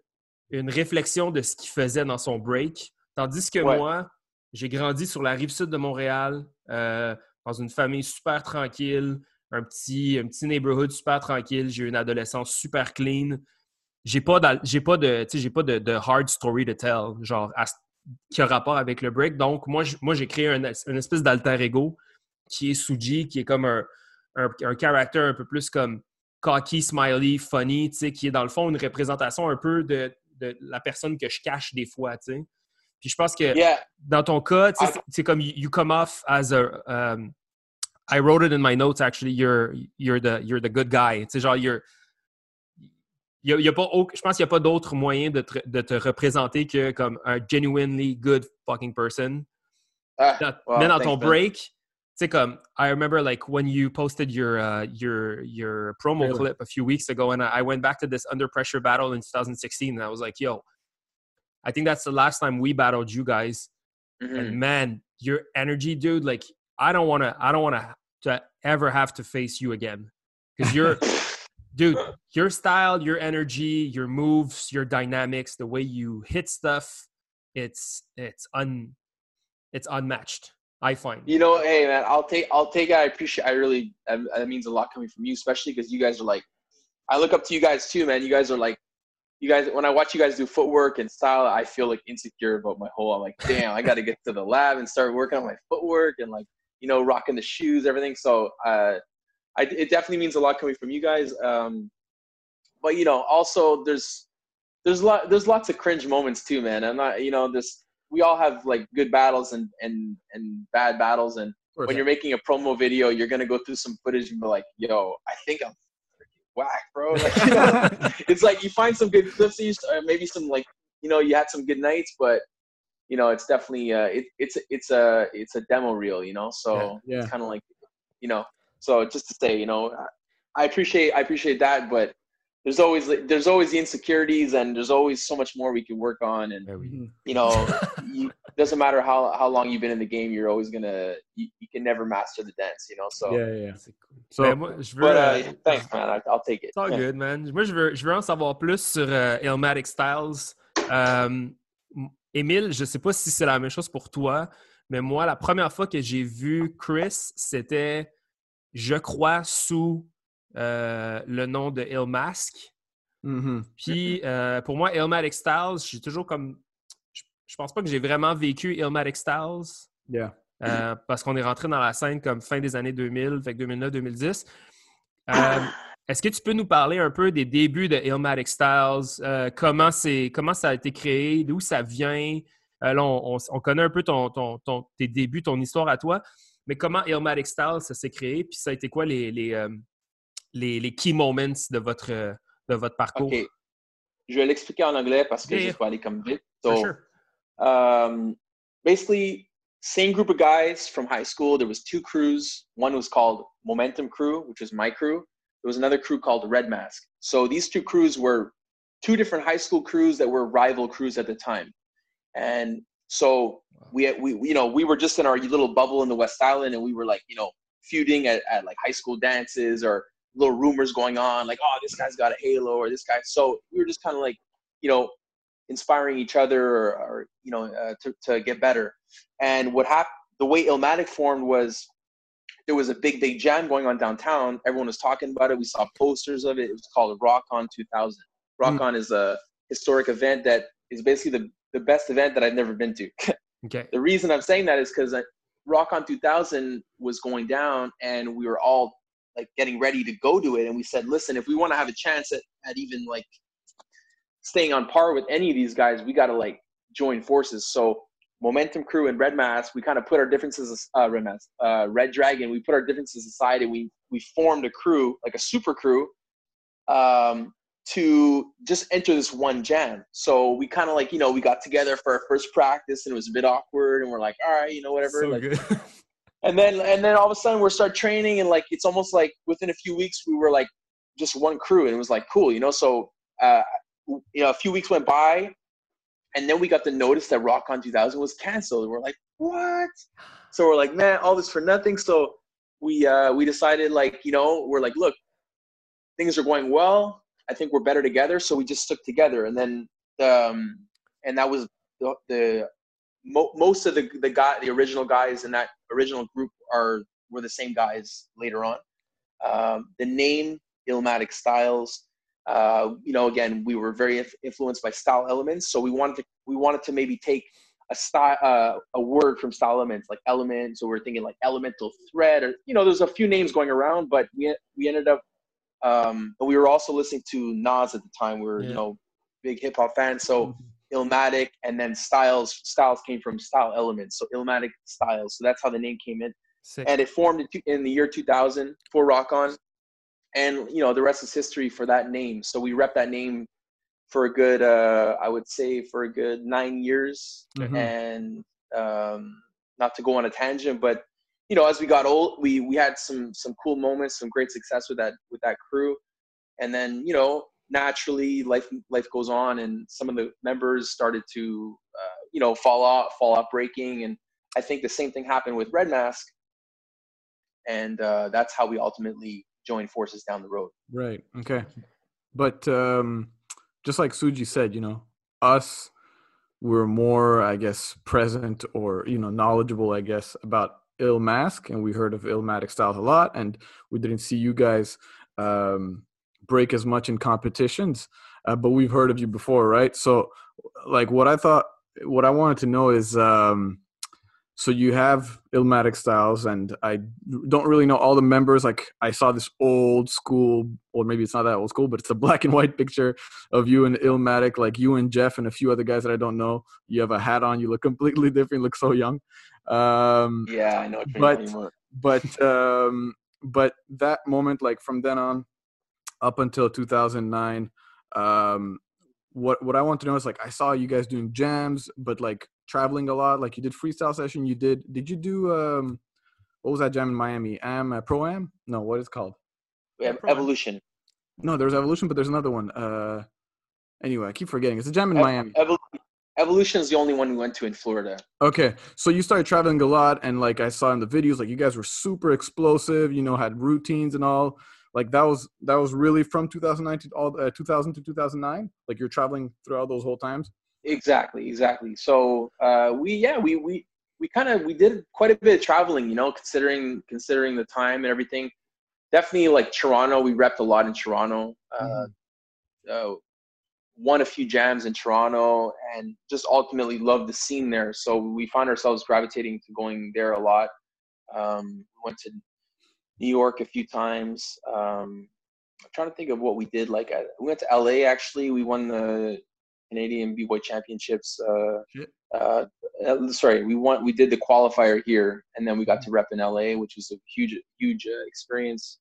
Speaker 1: une réflexion de ce qu'il faisait dans son break. Tandis que
Speaker 3: Ouais.
Speaker 1: moi, j'ai grandi sur la rive sud de Montréal, euh, dans une famille super tranquille, un petit, un petit neighborhood super tranquille. J'ai eu une adolescence super clean. J'ai pas, j'ai pas de, j'ai pas de, de hard story to tell, genre à- qui a rapport avec le break. Donc moi, j- moi j'ai créé un, une espèce d'alter ego qui est Suji, qui est comme un, un, un caractère un peu plus comme cocky, smiley, funny, qui est dans le fond une représentation un peu de, de la personne que je cache des fois, tu sais. Puis je pense que
Speaker 3: Yeah.
Speaker 1: dans ton cas,
Speaker 3: I-
Speaker 1: c'est- c'est comme you, you come off as a. um, I wrote it in my notes actually. You're you're the you're the good guy. Tu sais, genre you're. Il y a, il y a pas, au- je pense qu'il n'y a pas d'autre moyen de te, de te représenter que comme un genuinely good fucking person.
Speaker 3: Ah,
Speaker 1: Dans-
Speaker 3: wow,
Speaker 1: mais dans ton break, tu sais comme I remember like when you posted your uh, your your promo
Speaker 2: Really?
Speaker 1: clip a few weeks ago, and I I went back to this under pressure battle in 2016, and I was like, yo, I think that's the last time we battled you guys.
Speaker 3: Mhm.
Speaker 1: And man, your energy, dude, like I don't want to, I don't want to to ever have to face you again because you're, (laughs) dude, your style, your energy, your moves, your dynamics, the way you hit stuff, it's it's un, it's unmatched. I find.
Speaker 3: You know, hey man, I'll take I'll take it. I appreciate. I really that, that means a lot coming from you, especially because you guys are like. I look up to you guys too, man. You guys are like, you guys. When I watch you guys do footwork and style, I feel like insecure about my whole. I'm like, damn, I got to get to the lab and start working on my footwork and like, you know, rocking the shoes, everything. So, uh, I it definitely means a lot coming from you guys. Um, but you know, also there's there's a lot there's lots of cringe moments too, man. I'm not, you know, this we all have like good battles and and and bad battles and when you're making a promo video you're gonna go through some footage and be like yo i think i'm whack bro (laughs) like, you know, (laughs) it's like you find some good clips or maybe some like you know you had some good nights but you know, it's definitely uh, it, it's it's a it's a demo reel, you know. So
Speaker 2: Yeah, yeah.
Speaker 3: it's kind of like, you know, so just to say, you know, I appreciate I appreciate that, but there's always there's always the insecurities and there's always so much more we can work on and
Speaker 1: Ben.
Speaker 3: You know (laughs) you, doesn't matter how how long you've been in the game you're always gonna you, you can never master the dance you know so
Speaker 2: Yeah, yeah, yeah. So,
Speaker 1: Ben, moi, je veux,
Speaker 3: but
Speaker 1: euh,
Speaker 3: uh, thanks man I, I'll take it
Speaker 1: It's all good, man. Moi, je veux, je veux en savoir plus sur euh, Illmatic Styles. Euh, m- Émile, je sais pas si c'est la même chose pour toi, mais moi, la première fois que j'ai vu Chris, c'était, je crois, sous euh, le nom de Illmask.
Speaker 2: mhm.
Speaker 1: Puis, euh, pour moi, Illmatic Styles, j'ai toujours comme. Je, je pense pas que j'ai vraiment vécu Illmatic Styles.
Speaker 2: yeah.
Speaker 1: Euh, parce qu'on est rentré dans la scène comme fin des années 2000, fait que 2009-2010. Est-ce que tu peux nous parler un peu des débuts de Illmatic Styles? Euh, comment, c'est, comment ça a été créé? D'où ça vient? Euh, là, on, on- on connaît un peu ton, ton- ton- tes débuts, ton histoire à toi, mais comment Illmatic Styles ça s'est créé? Puis ça a été quoi les, les, euh, les, les key moments de votre, de votre parcours?
Speaker 3: ok je vais l'expliquer en anglais parce que
Speaker 1: Yeah,
Speaker 3: je
Speaker 1: yeah.
Speaker 3: vais aller comme vite so
Speaker 1: sure.
Speaker 3: um, basically same group of guys from high school there was two crews one was called momentum crew which was my crew there was another crew called red mask. So these two crews were two different high school crews that were rival crews at the time. And so we, we you know we were just in our little bubble in the west island and we were like you know feuding at, at like high school dances or little rumors going on like oh this guy's got a halo or this guy so we were just kind of like you know inspiring each other or, or you know uh, to, to get better. And what happened the way Illmatic formed was there was a big big jam going on downtown. Everyone was talking about it. We saw posters of it. It was called rock on 2000 rock
Speaker 2: Mm.
Speaker 3: on is a historic event that is basically the, the best event that i've never been to. (laughs)
Speaker 1: OK.
Speaker 3: the reason i'm saying that is because rock on 2000 was going down and we were all like getting ready to go to it. And we said listen if we want to have a chance at, at even like staying on par with any of these guys we got to like join forces. So momentum crew and red mask we kind of put our differences uh, red mask uh, red dragon we put our differences aside and we we formed a crew like a super crew um, to just enter this one jam so we kind of like you know we got together for our first practice and it was a bit awkward and we're like all right you know whatever
Speaker 1: So
Speaker 3: like,
Speaker 1: good. (laughs)
Speaker 3: and then and then all of a sudden we're start training and like it's almost like within a few weeks we were like just one crew and it was like cool you know so uh you know a few weeks went by and then we got the notice that rockon 2000 was canceled. We're like what? So we're like man all this for nothing. So we uh we decided like you know we're like look things are going well. I think we're better together. So we just stuck together. And then um and that was the, the mo- most of the the guy the original guys in that original group are were the same guys later on. Um, the name Illmatic Styles uh, you know again we were very inf- influenced by style elements so we wanted to we wanted to maybe take a style uh, a word from style elements like elements so we're thinking like elemental thread or you know there's a few names going around but we we ended up um, but we were also listening to Nas at the time we were
Speaker 1: Yeah.
Speaker 3: you know big hip hop fans so Illmatic, and then Styles. Styles came from Style Elements, so Illmatic Styles. So that's how the name came in,
Speaker 1: Sick.
Speaker 3: and it formed in, two- in the year 2000 for Rock On, and you know the rest is history for that name. So we rep that name for a good, uh, I would say, for a good nine years,
Speaker 2: Mhm.
Speaker 3: and um, not to go on a tangent, but you know, as we got old, we we had some some cool moments, some great success with that with that crew, and then you know naturally life life goes on and some of the members started to uh, you know fall off fall off breaking and i think the same thing happened with red mask and uh, that's how we ultimately joined forces down the road
Speaker 2: Right. Okay. But um, just like Suji said, you know, us were more, I guess, present or you know knowledgeable, I guess, about Ill Mask, and we heard of Illmatic Styles a lot, and we didn't see you guys um, break as much in competitions, uh, but we've heard of you before, right? So, like, what I thought, what I wanted to know is. Um, so you have Illmatic Styles, and I don't really know all the members. Like I saw this old school, or maybe it's not that old school, but it's a (laughs) black and white picture of you and Illmatic, like you and Jeff and a few other guys that I don't know. You have a hat on. You look (laughs) completely different. You look so young. Um,
Speaker 3: yeah i know
Speaker 2: But- but um, but that moment, like from then on, up until 2009, um, what what I want to know is like I saw you guys doing jams, but like traveling a lot. Like you did freestyle session. You did. Did you do um, what was that jam in Miami? Am uh, Pro Am? No, what is it called?
Speaker 3: We have Evolution.
Speaker 2: No, there's Evolution, but there's another one. Uh, anyway, I keep forgetting. It's a jam in
Speaker 3: Ev-
Speaker 2: Miami.
Speaker 3: Evol- Evolution is the only one we went to in Florida.
Speaker 2: Okay, so you started traveling a lot, and like I saw in the videos, like you guys were super explosive. You know, had routines and all. Like that was that was really from 2009 to all uh, 2000 to 2009. Like you're traveling throughout those whole times.
Speaker 3: Exactly, exactly. So uh, we yeah we we we kind of we did quite a bit of traveling, you know, considering considering the time and everything. Definitely like Toronto, we repped a lot in Toronto. Uh, uh, won a few jams in Toronto, and just ultimately loved the scene there. So we found ourselves gravitating to going there a lot. Um, went to New York a few times. Um, I'm trying to think of what we did. Like I, we went to LA. Actually, we won the Canadian B-boy championships. Uh, uh, uh, sorry, we won. We did the qualifier here, and then we got to rep in LA, which was a huge, huge uh, experience.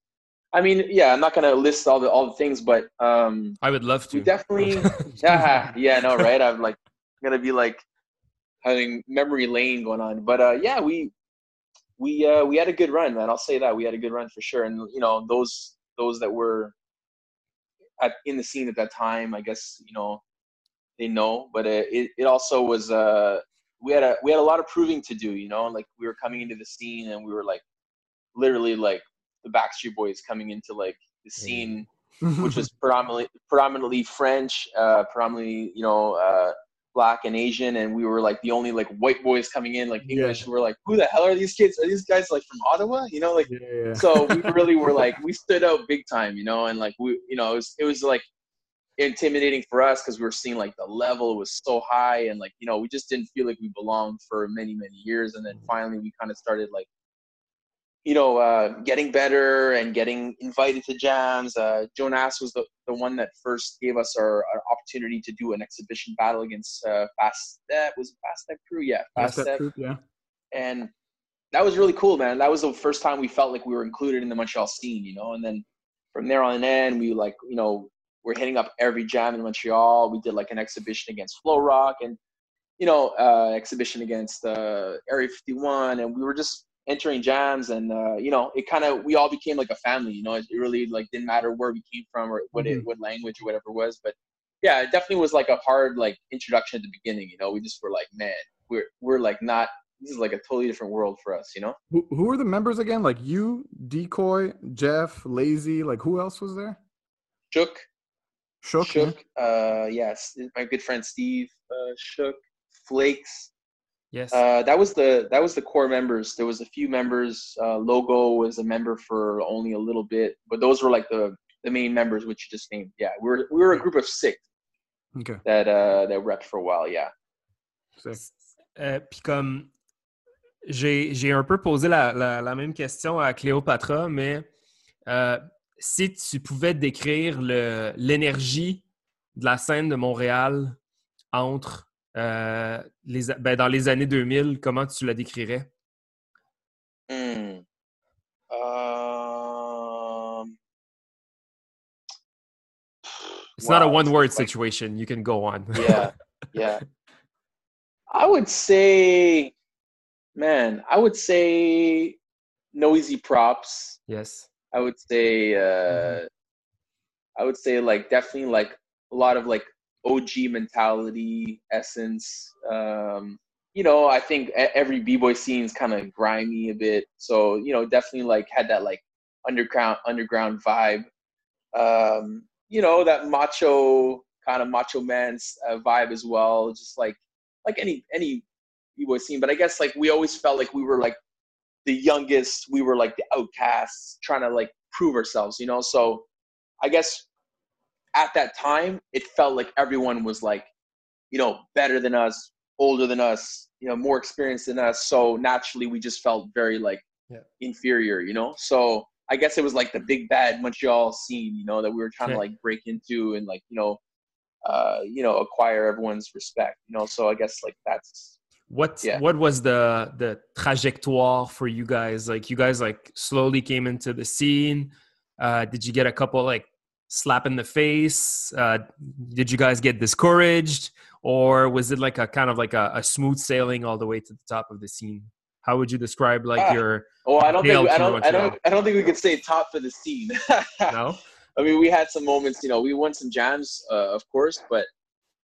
Speaker 3: I mean, yeah, I'm not gonna list all the all the things, but um,
Speaker 1: I would love to.
Speaker 3: we definitely, yeah, (laughs) (laughs) yeah, no, right? I'm like gonna be like having memory lane going on, but uh, yeah, we we uh, we had a good run, man. I'll say that we had a good run for sure, and you know those those that were at, in the scene at that time, I guess you know they know, but uh, it it also was uh we had a we had a lot of proving to do, you know, like we were coming into the scene and we were like literally like the Backstreet Boys coming into like the scene (laughs) which was predominantly predominantly French, uh, predominantly you know uh, black and Asian, and we were like the only like white boys coming in like English. And we're like, who the hell are these kids? Are these guys like from Ottawa? You know, like
Speaker 2: yeah, yeah.
Speaker 3: so we really were (laughs) like we stood out big time, you know, and like we you know it was it was like intimidating for us because we were seeing like the level was so high and like you know we just didn't feel like we belonged for many many years and then finally we kind of started like you know uh, getting better and getting invited to jams uh, jonas was the, the one that first gave us our, our opportunity to do an exhibition battle against uh, fast step was it fast step crew yeah fast
Speaker 2: that
Speaker 3: step
Speaker 2: truth, yeah.
Speaker 3: and that was really cool, man. That was the first time we felt like we were included in the Montreal scene, you know. And then from there on in, we like, you know, we're hitting up every jam in Montreal. We did like an exhibition against Flow Rock and, you know, uh, exhibition against uh, Area 51, and we were just entering jams, and uh, you know, it kind of we all became like a family, you know. It really like didn't matter where we came from or what it, what language or whatever it was, but yeah, it definitely was like a hard like introduction at the beginning, you know. We just were like, man, we're we're like not this is like a totally different world for us, you know.
Speaker 2: Who, who were the members again? Like you, Decoy, Jeff, Lazy. Like who else was there?
Speaker 3: Shook,
Speaker 2: Shook. yeah?
Speaker 3: Shook, uh, yes, my good friend Steve, uh, Shook, Flakes.
Speaker 1: Yes.
Speaker 3: Uh, that was the that was the core members. There was a few members. Uh, Logo was a member for only a little bit, but those were like the the main members, which you just named. Yeah, we were we were a group of six
Speaker 2: Okay.
Speaker 3: that uh, that repped for a while. Yeah.
Speaker 2: Sick.
Speaker 1: Euh, Puis comme j'ai j'ai un peu posé la, la- la même question à Cléopatra, mais euh, si tu pouvais décrire l'énergie de la scène de Montréal entre euh, les, ben, dans les années 2000, comment tu la décrirais?
Speaker 3: Hmm. Um,
Speaker 1: It's not a
Speaker 3: it's
Speaker 1: one-word
Speaker 3: like-
Speaker 1: situation. You can go on.
Speaker 3: yeah, yeah. I would say, man, I would say noisy props.
Speaker 1: yes.
Speaker 3: I would say, uh, I would say like definitely like a lot of like OG mentality, essence. Um, you know, I think every b-boy scene is kind of grimy a bit. So, you know, definitely like had that like underground, underground vibe. Um, you know, that macho kind of macho man's uh, vibe as well. Just like, like any, any b-boy scene. But I guess like we always felt like we were like the youngest, we were like the outcasts trying to like prove ourselves, you know? So I guess at that time, it felt like everyone was like, you know, better than us, older than us, you know, more experienced than us. So naturally, we just felt very like
Speaker 1: Yeah.
Speaker 3: inferior, you know? So I guess it was like the big bad Montreal scene, you know, that we were trying
Speaker 1: Okay.
Speaker 3: to like break into and like, you know, uh, you know, acquire everyone's respect, you know? So I guess like that's,
Speaker 1: What
Speaker 3: Yeah.
Speaker 1: what was the the trajectoire for you guys? Like you guys like slowly came into the scene. Uh, did you get a couple like slap in the face? Uh, did you guys get discouraged, or was it like a kind of like a, a, smooth sailing all the way to the top of the scene? How would you describe like uh, your?
Speaker 3: Oh, I don't think I don't I don't I don't think we could say top of the scene. (laughs)
Speaker 1: no.
Speaker 3: I mean, we had some moments. You know, we won some jams, uh, of course, but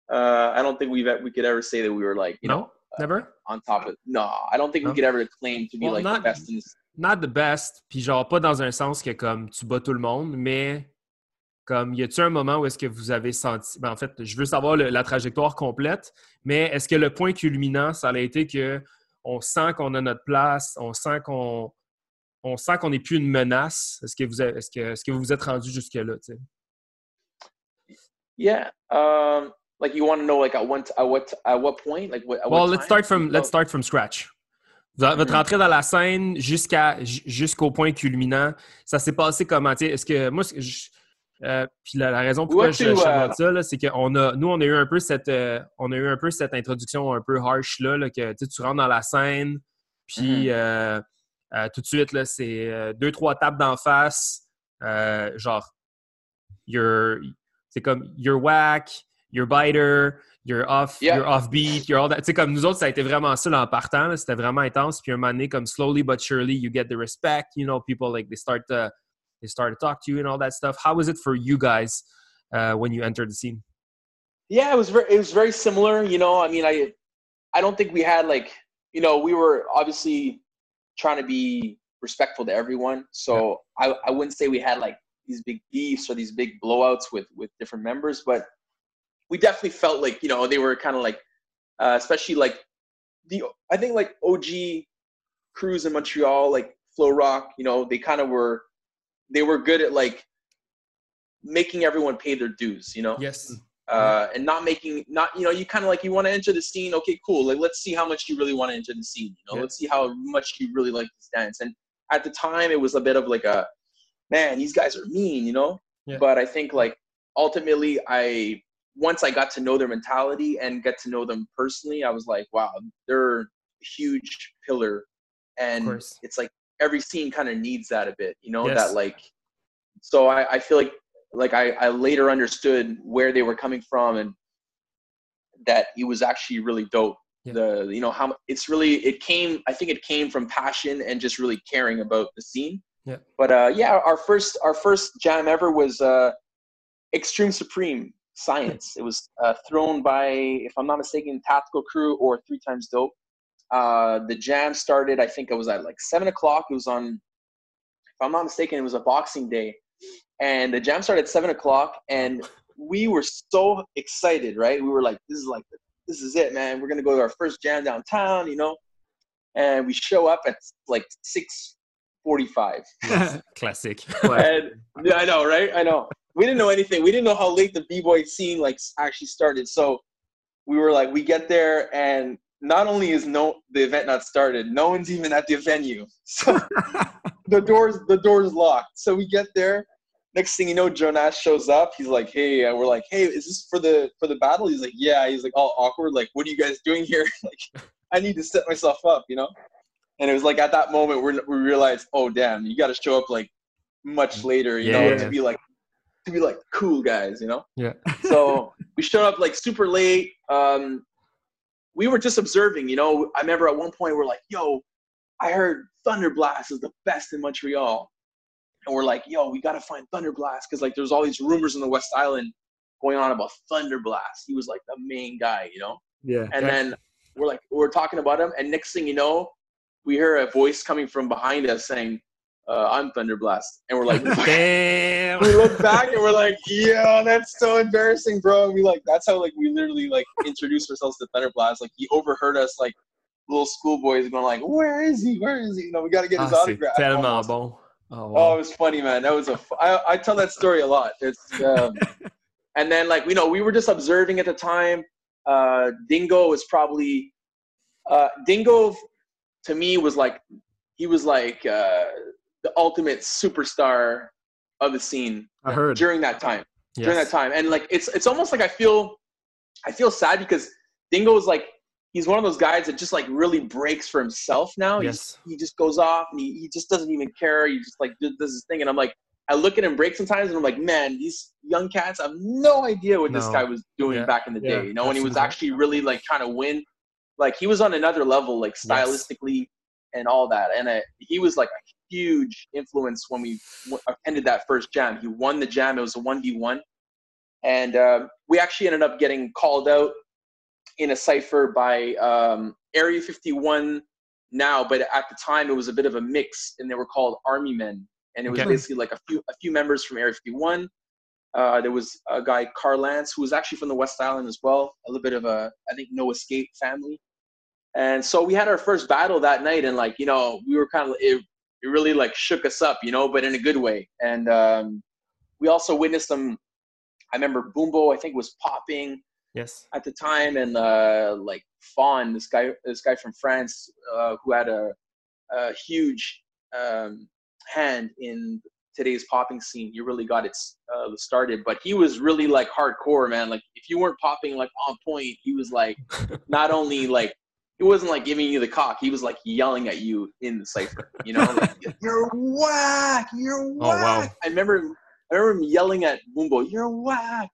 Speaker 3: uh, I don't think we've we could ever say that we were like you
Speaker 1: no,
Speaker 3: know
Speaker 1: never?
Speaker 3: on top of. No, I don't think no? we could ever claim to be well, like not, the best in this.
Speaker 1: Not the best, puis genre pas dans un sens que comme tu bats tout le monde, mais comme y a-t-il un moment où est-ce que vous avez senti. Ben, en fait, je veux savoir le, la trajectoire complète, mais est-ce que le point culminant, ça a été que on sent qu'on a notre place, on sent qu'on on sent qu'on n'est plus une menace? Est-ce que vous est-ce que est-ce que vous vous êtes rendu jusque là, tu sais?
Speaker 3: Yeah. Um, like you want to know like at what at what at what point? Like what,
Speaker 1: well let's start from let's start from scratch. Votre mm-hmm. entrée dans la scène jusqu'à jusqu'au point culminant. Ça s'est passé comment? Est-ce que moi je, euh, puis la, raison pourquoi je, je uh... ça c'est que on a nous on a eu un peu cette euh, on a eu un peu cette introduction un peu harsh là, là que tu rentres dans la scène puis mm-hmm. euh, tout de suite là c'est deux trois tapes d'en face genre you're c'est comme you're whack you're biter, you're off, yeah. you're offbeat, you're all that. Tu sais, comme nous autres, ça a été vraiment ça là, en partant. C'était vraiment intense. Puis un moment donné, comme slowly but surely, you get the respect. You know, people like they start to they start to talk to you and all that stuff. How was it for you guys uh, when you entered the scene?
Speaker 3: Yeah, it was very it was very similar. You know, I mean, I I don't think we had like you know we were obviously trying to be respectful to everyone. So yeah. I I wouldn't say we had like these big beefs or these big blowouts with with different members, but we definitely felt like you know they were kind of like, uh, especially like the I think like OG crews in Montreal, like Flow Rock, you know, they kind of were they were good at like making everyone pay their dues, you know.
Speaker 1: Yes.
Speaker 3: Uh, and not making not you know you kind of like you want to enter the scene okay cool like let's see how much you really want to enter the scene you know yeah. let's see how much you really like this dance and at the time it was a bit of like a man these guys are mean you know yeah. but i think like ultimately i once I got to know their mentality and get to know them personally, I was like, wow, they're a huge pillar. And it's like every scene kind of needs that a bit, you know, yes. that like, so I, I feel like, like I, I later understood where they were coming from and that it was actually really dope. Yeah. The, you know, how it's really, it came, I think it came from passion and just really caring about the scene.
Speaker 1: Yeah.
Speaker 3: But uh, yeah, our first, our first jam ever was uh, Extreme Supreme Science. It was uh, thrown by, if I'm not mistaken, Tactical Crew or Three Times Dope. Uh, the jam started, I think it was at like seven o'clock. It was on, if I'm not mistaken, it was a Boxing Day, and the jam started at seven o'clock, and we were so excited, right? We were like, this is like, this is it, man. We're gonna go to our first jam downtown, you know, and we show up at like six 45. (laughs)
Speaker 1: Classic.
Speaker 3: and, yeah, I know, right? I know we didn't know anything. We didn't know how late the b-boy scene like actually started. So we were like, we get there and not only is no the event not started, no one's even at the venue. (laughs) So the doors the doors locked. So we get there. Next thing you know, Jonas shows up. He's like, "Hey," and we're like, "Hey, is this for the for the battle?" He's like, "Yeah." He's like, all awkward. Like, what are you guys doing here? (laughs) like, I need to set myself up, you know. And it was like at that moment we we realized, oh damn, you got to show up like much later, you yeah. know, to be like to be like cool guys, you know?
Speaker 1: Yeah.
Speaker 3: so we showed up like super late. Um, we were just observing, you know. I remember at one point we're like, yo, I heard Thunder Blast is the best in Montreal. And we're like, yo, we gotta find Thunder Blast because like there's all these rumors in the West Island going on about Thunder Blast. He was like the main guy, you know?
Speaker 1: Yeah.
Speaker 3: And then we're like, we're talking about him, and next thing you know, we hear a voice coming from behind us saying, uh, I'm Thunderblast. And we're like, (laughs)
Speaker 1: damn.
Speaker 3: we look back and we're like, yeah, that's so embarrassing, bro. And we like, that's how like we literally like introduced ourselves to Thunderblast. Like he overheard us like little schoolboys going like, where is he? Where is he? You know, we got to get his ah, autograph.
Speaker 1: Oh,
Speaker 3: wow. oh, it was funny, man. That was a. I, I tell that story a lot. It's um, (laughs) and then like you know we were just observing at the time. Uh, Dingo was probably uh, Dingo to me was like he was like uh, the ultimate superstar of the scene.
Speaker 1: I heard
Speaker 3: during that time. Yes. During that time, and like it's it's almost like I feel I feel sad because Dingo is like he's one of those guys that just like really breaks for himself now.
Speaker 1: Yes.
Speaker 3: He just goes off and he, he just doesn't even care. He just like does his thing, and I'm like, I look at him break sometimes, and I'm like, man, these young cats have no idea what this guy was doing
Speaker 1: Yeah.
Speaker 3: back in the day.
Speaker 2: Yeah,
Speaker 3: you know, when he was actually really like trying to win. Like he was on another level, like stylistically and all that. And uh, he was like huge influence when we w- attended that first jam. He won the jam. It was a one v one, and uh, we actually ended up getting called out in a cipher by um, Area 51 now, but at the time it was a bit of a mix, and they were called Army Men, and it was
Speaker 1: Okay.
Speaker 3: basically like a few a few members from Area 51. Uh, there was a guy Carl Lance who was actually from the West Island as well, a little bit of a I think no escape family, and so we had our first battle that night, and like you know we were kind of it, it really like shook us up, you know, but in a good way, and um, we also witnessed some. I remember Boombo, I think was popping
Speaker 1: Yes.
Speaker 3: at the time, and uh, like Fawn, this guy, this guy from France, uh, who had a, a huge um, hand in today's popping scene. He really got it uh, started, but he was really like hardcore, man. Like if you weren't popping like on point, he was like (laughs) not only like he wasn't like giving you the cock, he was like yelling at you in the cipher. You know, (laughs) like, you're whack, you're whack.
Speaker 1: Oh, wow.
Speaker 3: I remember, I remember him yelling at Boombo, you're whack.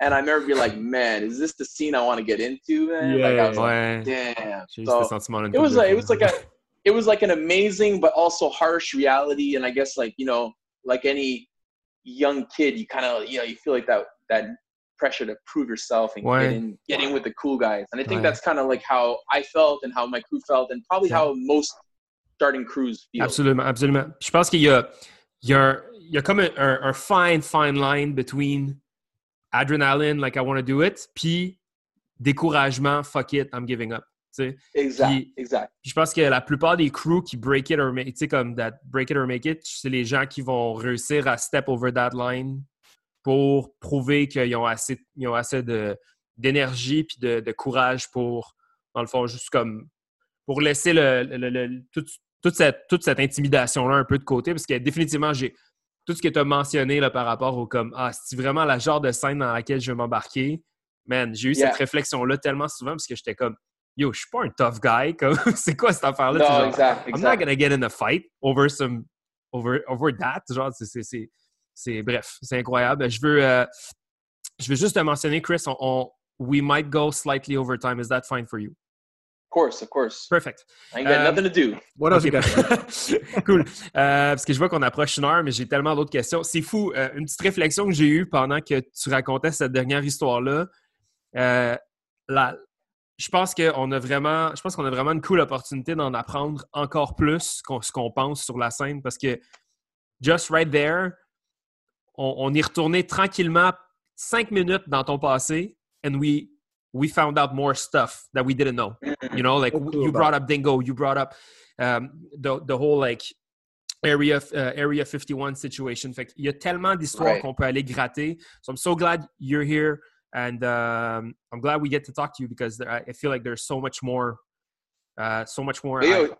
Speaker 3: And I remember being like, man, is this the scene I want to get into, man? Like, I was like, damn.
Speaker 1: J'ai eu
Speaker 3: So,
Speaker 1: ce sentiment
Speaker 3: it was like, it was like a, it was like an amazing but also harsh reality. And I guess like you know, like any young kid, you kind of you know you feel like that that pressure to prove yourself and
Speaker 1: Ouais.
Speaker 3: get in get in with the cool guys. And I think
Speaker 1: Ouais.
Speaker 3: that's kind of like how I felt and how my crew felt, and probably how most starting crews feel.
Speaker 1: Absolument, absolument. Je pense qu'il y a, il y a, un- il y a comme un, un- un fine, fine line between adrenaline, like I want to do it, puis découragement, fuck it, I'm giving up. tu sais.
Speaker 3: Exact,
Speaker 1: Puis-
Speaker 3: exact.
Speaker 1: Puis je pense que la plupart des crews qui break it or make, comme that break it or make it, c'est les gens qui vont réussir à step over that line pour prouver qu'ils ont assez, ils ont assez de, d'énergie puis de, de courage pour, dans le fond, juste comme pour laisser le, le- le- toute, toute cette, toute cette intimidation-là un peu de côté, parce que définitivement, j'ai tout ce que tu as mentionné là, par rapport au comme Ah, c'est vraiment la genre de scène dans laquelle je vais m'embarquer. Man, j'ai eu
Speaker 3: Yeah.
Speaker 1: cette réflexion-là tellement souvent parce que j'étais comme Yo, je suis pas un tough guy. Comme, (laughs) c'est quoi cette affaire-là? Genre,
Speaker 3: exact,
Speaker 1: I'm not gonna get in a fight over some over over that. Genre, c'est, c'est, bref, c'est incroyable. Je veux euh, je veux juste te mentionner, Chris, on, on- we might go slightly over time. Is that fine for you?
Speaker 3: Of course, of course.
Speaker 1: Perfect.
Speaker 3: I ain't got
Speaker 1: Um,
Speaker 3: nothing to do.
Speaker 2: What else
Speaker 1: Ok.
Speaker 2: you got? (laughs) (laughs)
Speaker 1: cool. Euh, parce que je vois qu'on approche une heure, mais j'ai tellement d'autres questions. C'est fou. Euh, une petite réflexion que j'ai eue pendant que tu racontais cette dernière histoire-là. Euh, je pense qu'on a vraiment, je pense qu'on a vraiment une cool opportunité d'en apprendre encore plus qu'on- ce qu'on pense sur la scène parce que just right there, on, on est retourné tranquillement cinq minutes dans ton passé and we we found out more stuff that we didn't know. You know, like you
Speaker 2: about
Speaker 1: brought up Dingo, you brought up um, the the whole like area uh, area 51 situation. Fait qu'il y a tellement d'histoires
Speaker 3: Right.
Speaker 1: qu'on peut aller gratter. So I'm so glad you're here and um, I'm glad we get to talk to you because there, I feel like there's so much more uh, so much more.
Speaker 3: Yo,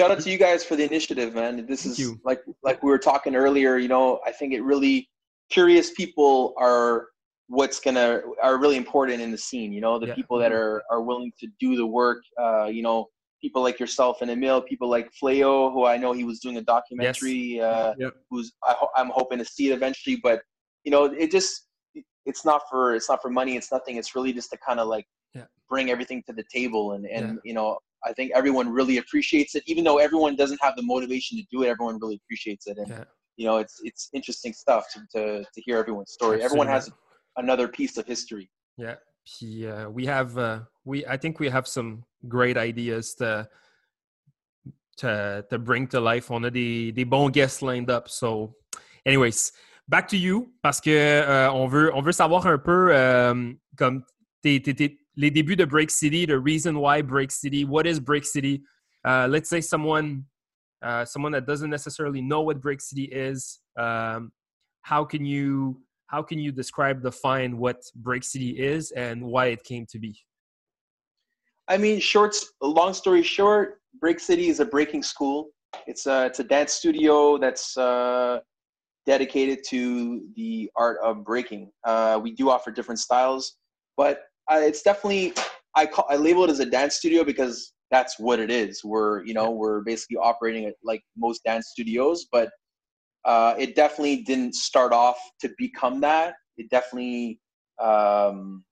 Speaker 3: shout out to you guys for the initiative, man. This
Speaker 1: Thank
Speaker 3: is
Speaker 1: you.
Speaker 3: like like we were talking earlier. You know, I think it really curious people are what's gonna are really important in the scene. You know, the
Speaker 1: Yeah.
Speaker 3: people that are are willing to do the work. Uh, you know, people like yourself and Émile, people like Fleo, who I know he was doing a documentary. Uh,
Speaker 2: Yep.
Speaker 3: Who's I ho- I'm hoping to see it eventually, but you know, it just it's not for it's not for money. It's nothing. It's really just to kind of like
Speaker 1: Yeah.
Speaker 3: bring everything to the table and and
Speaker 1: Yeah.
Speaker 3: you know I think everyone really appreciates it, even though everyone doesn't have the motivation to do it. Everyone really appreciates it, and
Speaker 1: Yeah.
Speaker 3: you know, it's it's interesting stuff to to, to hear everyone's story. Everyone has another piece of history.
Speaker 1: Yeah. Puis, uh, we have uh, we I think we have some great ideas to to to bring to life. On a des, des bons guests lined up. So, anyways, back to you parce que euh, on veut on veut savoir un peu euh, comme tes, tes- tes- les débuts de Break City, the reason why Break City, what is Break City? Uh, let's say someone uh, someone that doesn't necessarily know what Break City is. Um, how can you how can you describe define what break city is and why it came to be
Speaker 3: I mean, short Long story short, Break City is a breaking school. It's a it's a dance studio that's uh, dedicated to the art of breaking. Uh, we do offer different styles, but uh, it's definitely I call I label it as a dance studio because that's what it is. We're you know we're basically operating it like most dance studios, but uh, it definitely didn't start off to become that. It definitely, um,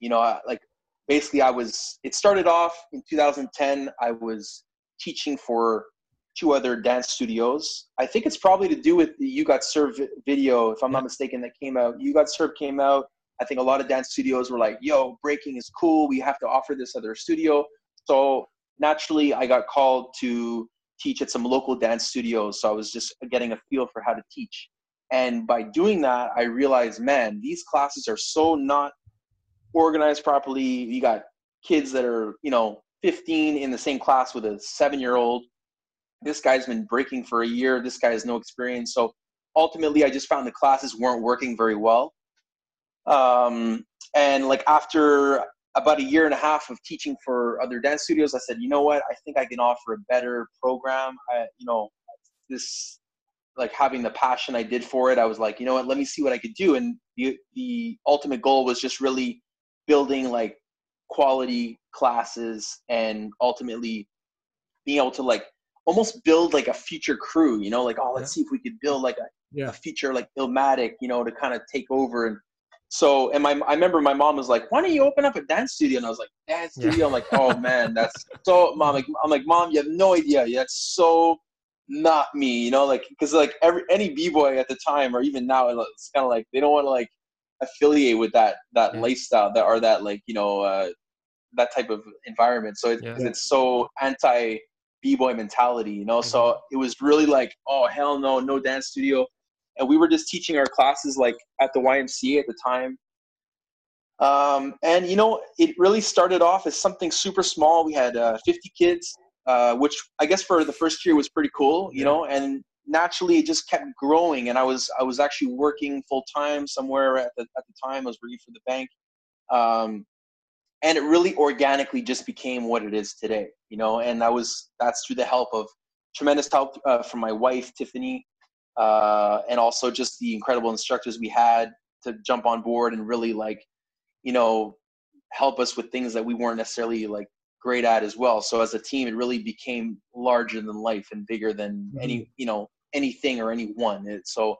Speaker 3: you know, like basically I was, it started off in 2010. I was teaching for two other dance studios. I think it's probably to do with the You Got Served video, if I'm not mistaken, that came out. You Got Served came out. I think a lot of dance studios were like, yo, breaking is cool. We have to offer this other studio. So naturally, I got called to teach at some local dance studios. So I was just getting a feel for how to teach. And by doing that, I realized, man, these classes are so not organized properly. You got kids that are, you know, 15 in the same class with a seven year old. This guy's been breaking for a year. This guy has no experience. So ultimately, I just found the classes weren't working very well. Um, and like after about a year and a half of teaching for other dance studios, I said, you know what? I think I can offer a better program. I, you know, this like having the passion I did for it, I was like, you know what? Let me see what I could do. And the the ultimate goal was just really building like quality classes and ultimately being able to like almost build like a future crew. You know, like oh, let's yeah. see if we could build like a, yeah. a future like Illmatic, you know, to kind of take over and so and my I remember my mom was like, "Why don't you open up a dance studio?" And I was like, "Dance studio." Yeah. I'm like, "Oh man, that's so." Mom, like, I'm like, "Mom, you have no idea. That's so not me." You know, like because like every any b boy at the time or even now, it's kind of like they don't want to like affiliate with that that yeah. lifestyle that or that like you know uh, that type of environment. So it, yeah. it's so anti b boy mentality, you know. Mm-hmm. So it was really like, "Oh hell no, no dance studio." And we were just teaching our classes like at the YMCA at the time. Um, and you know, it really started off as something super small. We had uh, 50 kids, uh, which I guess for the first year was pretty cool, you yeah. know. And naturally, it just kept growing. And I was I was actually working full time somewhere at the at the time. I was working for the bank, um, and it really organically just became what it is today, you know. And that was that's through the help of tremendous help uh, from my wife Tiffany, uh, and also just the incredible instructors we had to jump on board and really like you know help us with things that we weren't necessarily like great at as well. So as a team it really became larger than life and bigger than mm-hmm. any you know anything or anyone it, so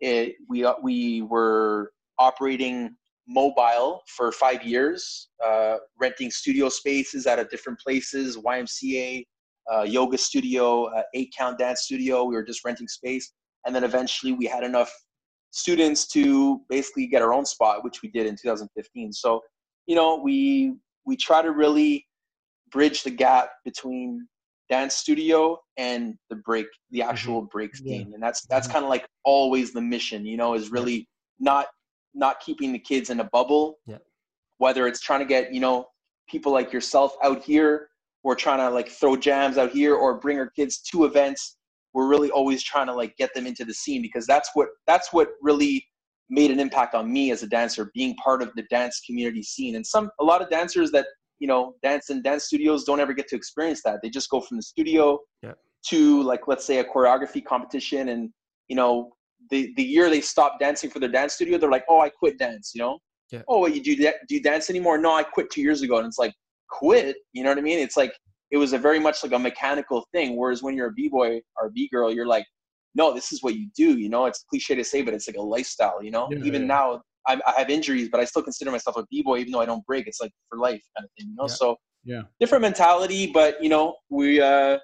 Speaker 3: it we uh, we were operating mobile for five years uh, renting studio spaces out of different places ymca uh, yoga studio uh, eight count dance studio. We were just renting space and then eventually we had enough students to basically get our own spot which we did in 2015 so you know we we try to really bridge the gap between dance studio and the break the mm-hmm. actual break scene yeah. and that's that's mm-hmm. kind of like always the mission you know is really not not keeping the kids in a bubble
Speaker 1: yeah.
Speaker 3: whether it's trying to get you know people like yourself out here or trying to like throw jams out here or bring our kids to events we're really always trying to like get them into the scene because that's what that's what really made an impact on me as a dancer being part of the dance community scene. And some a lot of dancers that you know dance in dance studios don't ever get to experience that. They just go from the studio
Speaker 1: yeah.
Speaker 3: to like let's say a choreography competition and you know the the year they stop dancing for their dance studio they're like oh i quit dance you know?
Speaker 1: Yeah.
Speaker 3: oh what you do that do you dance anymore? No i quit two years ago. And it's like quit? You know what i mean? It's like it was a very much like a mechanical thing. Whereas when you're a b boy or a b girl, you're like, no, this is what you do. You know, it's cliche to say, but it's like a lifestyle. You know, yeah, even yeah. now I, I, have injuries, but I still consider myself a b boy, even though I don't break. It's like for life kind of thing. You know,
Speaker 2: yeah.
Speaker 3: so
Speaker 2: yeah,
Speaker 3: different mentality, but you know, we uh,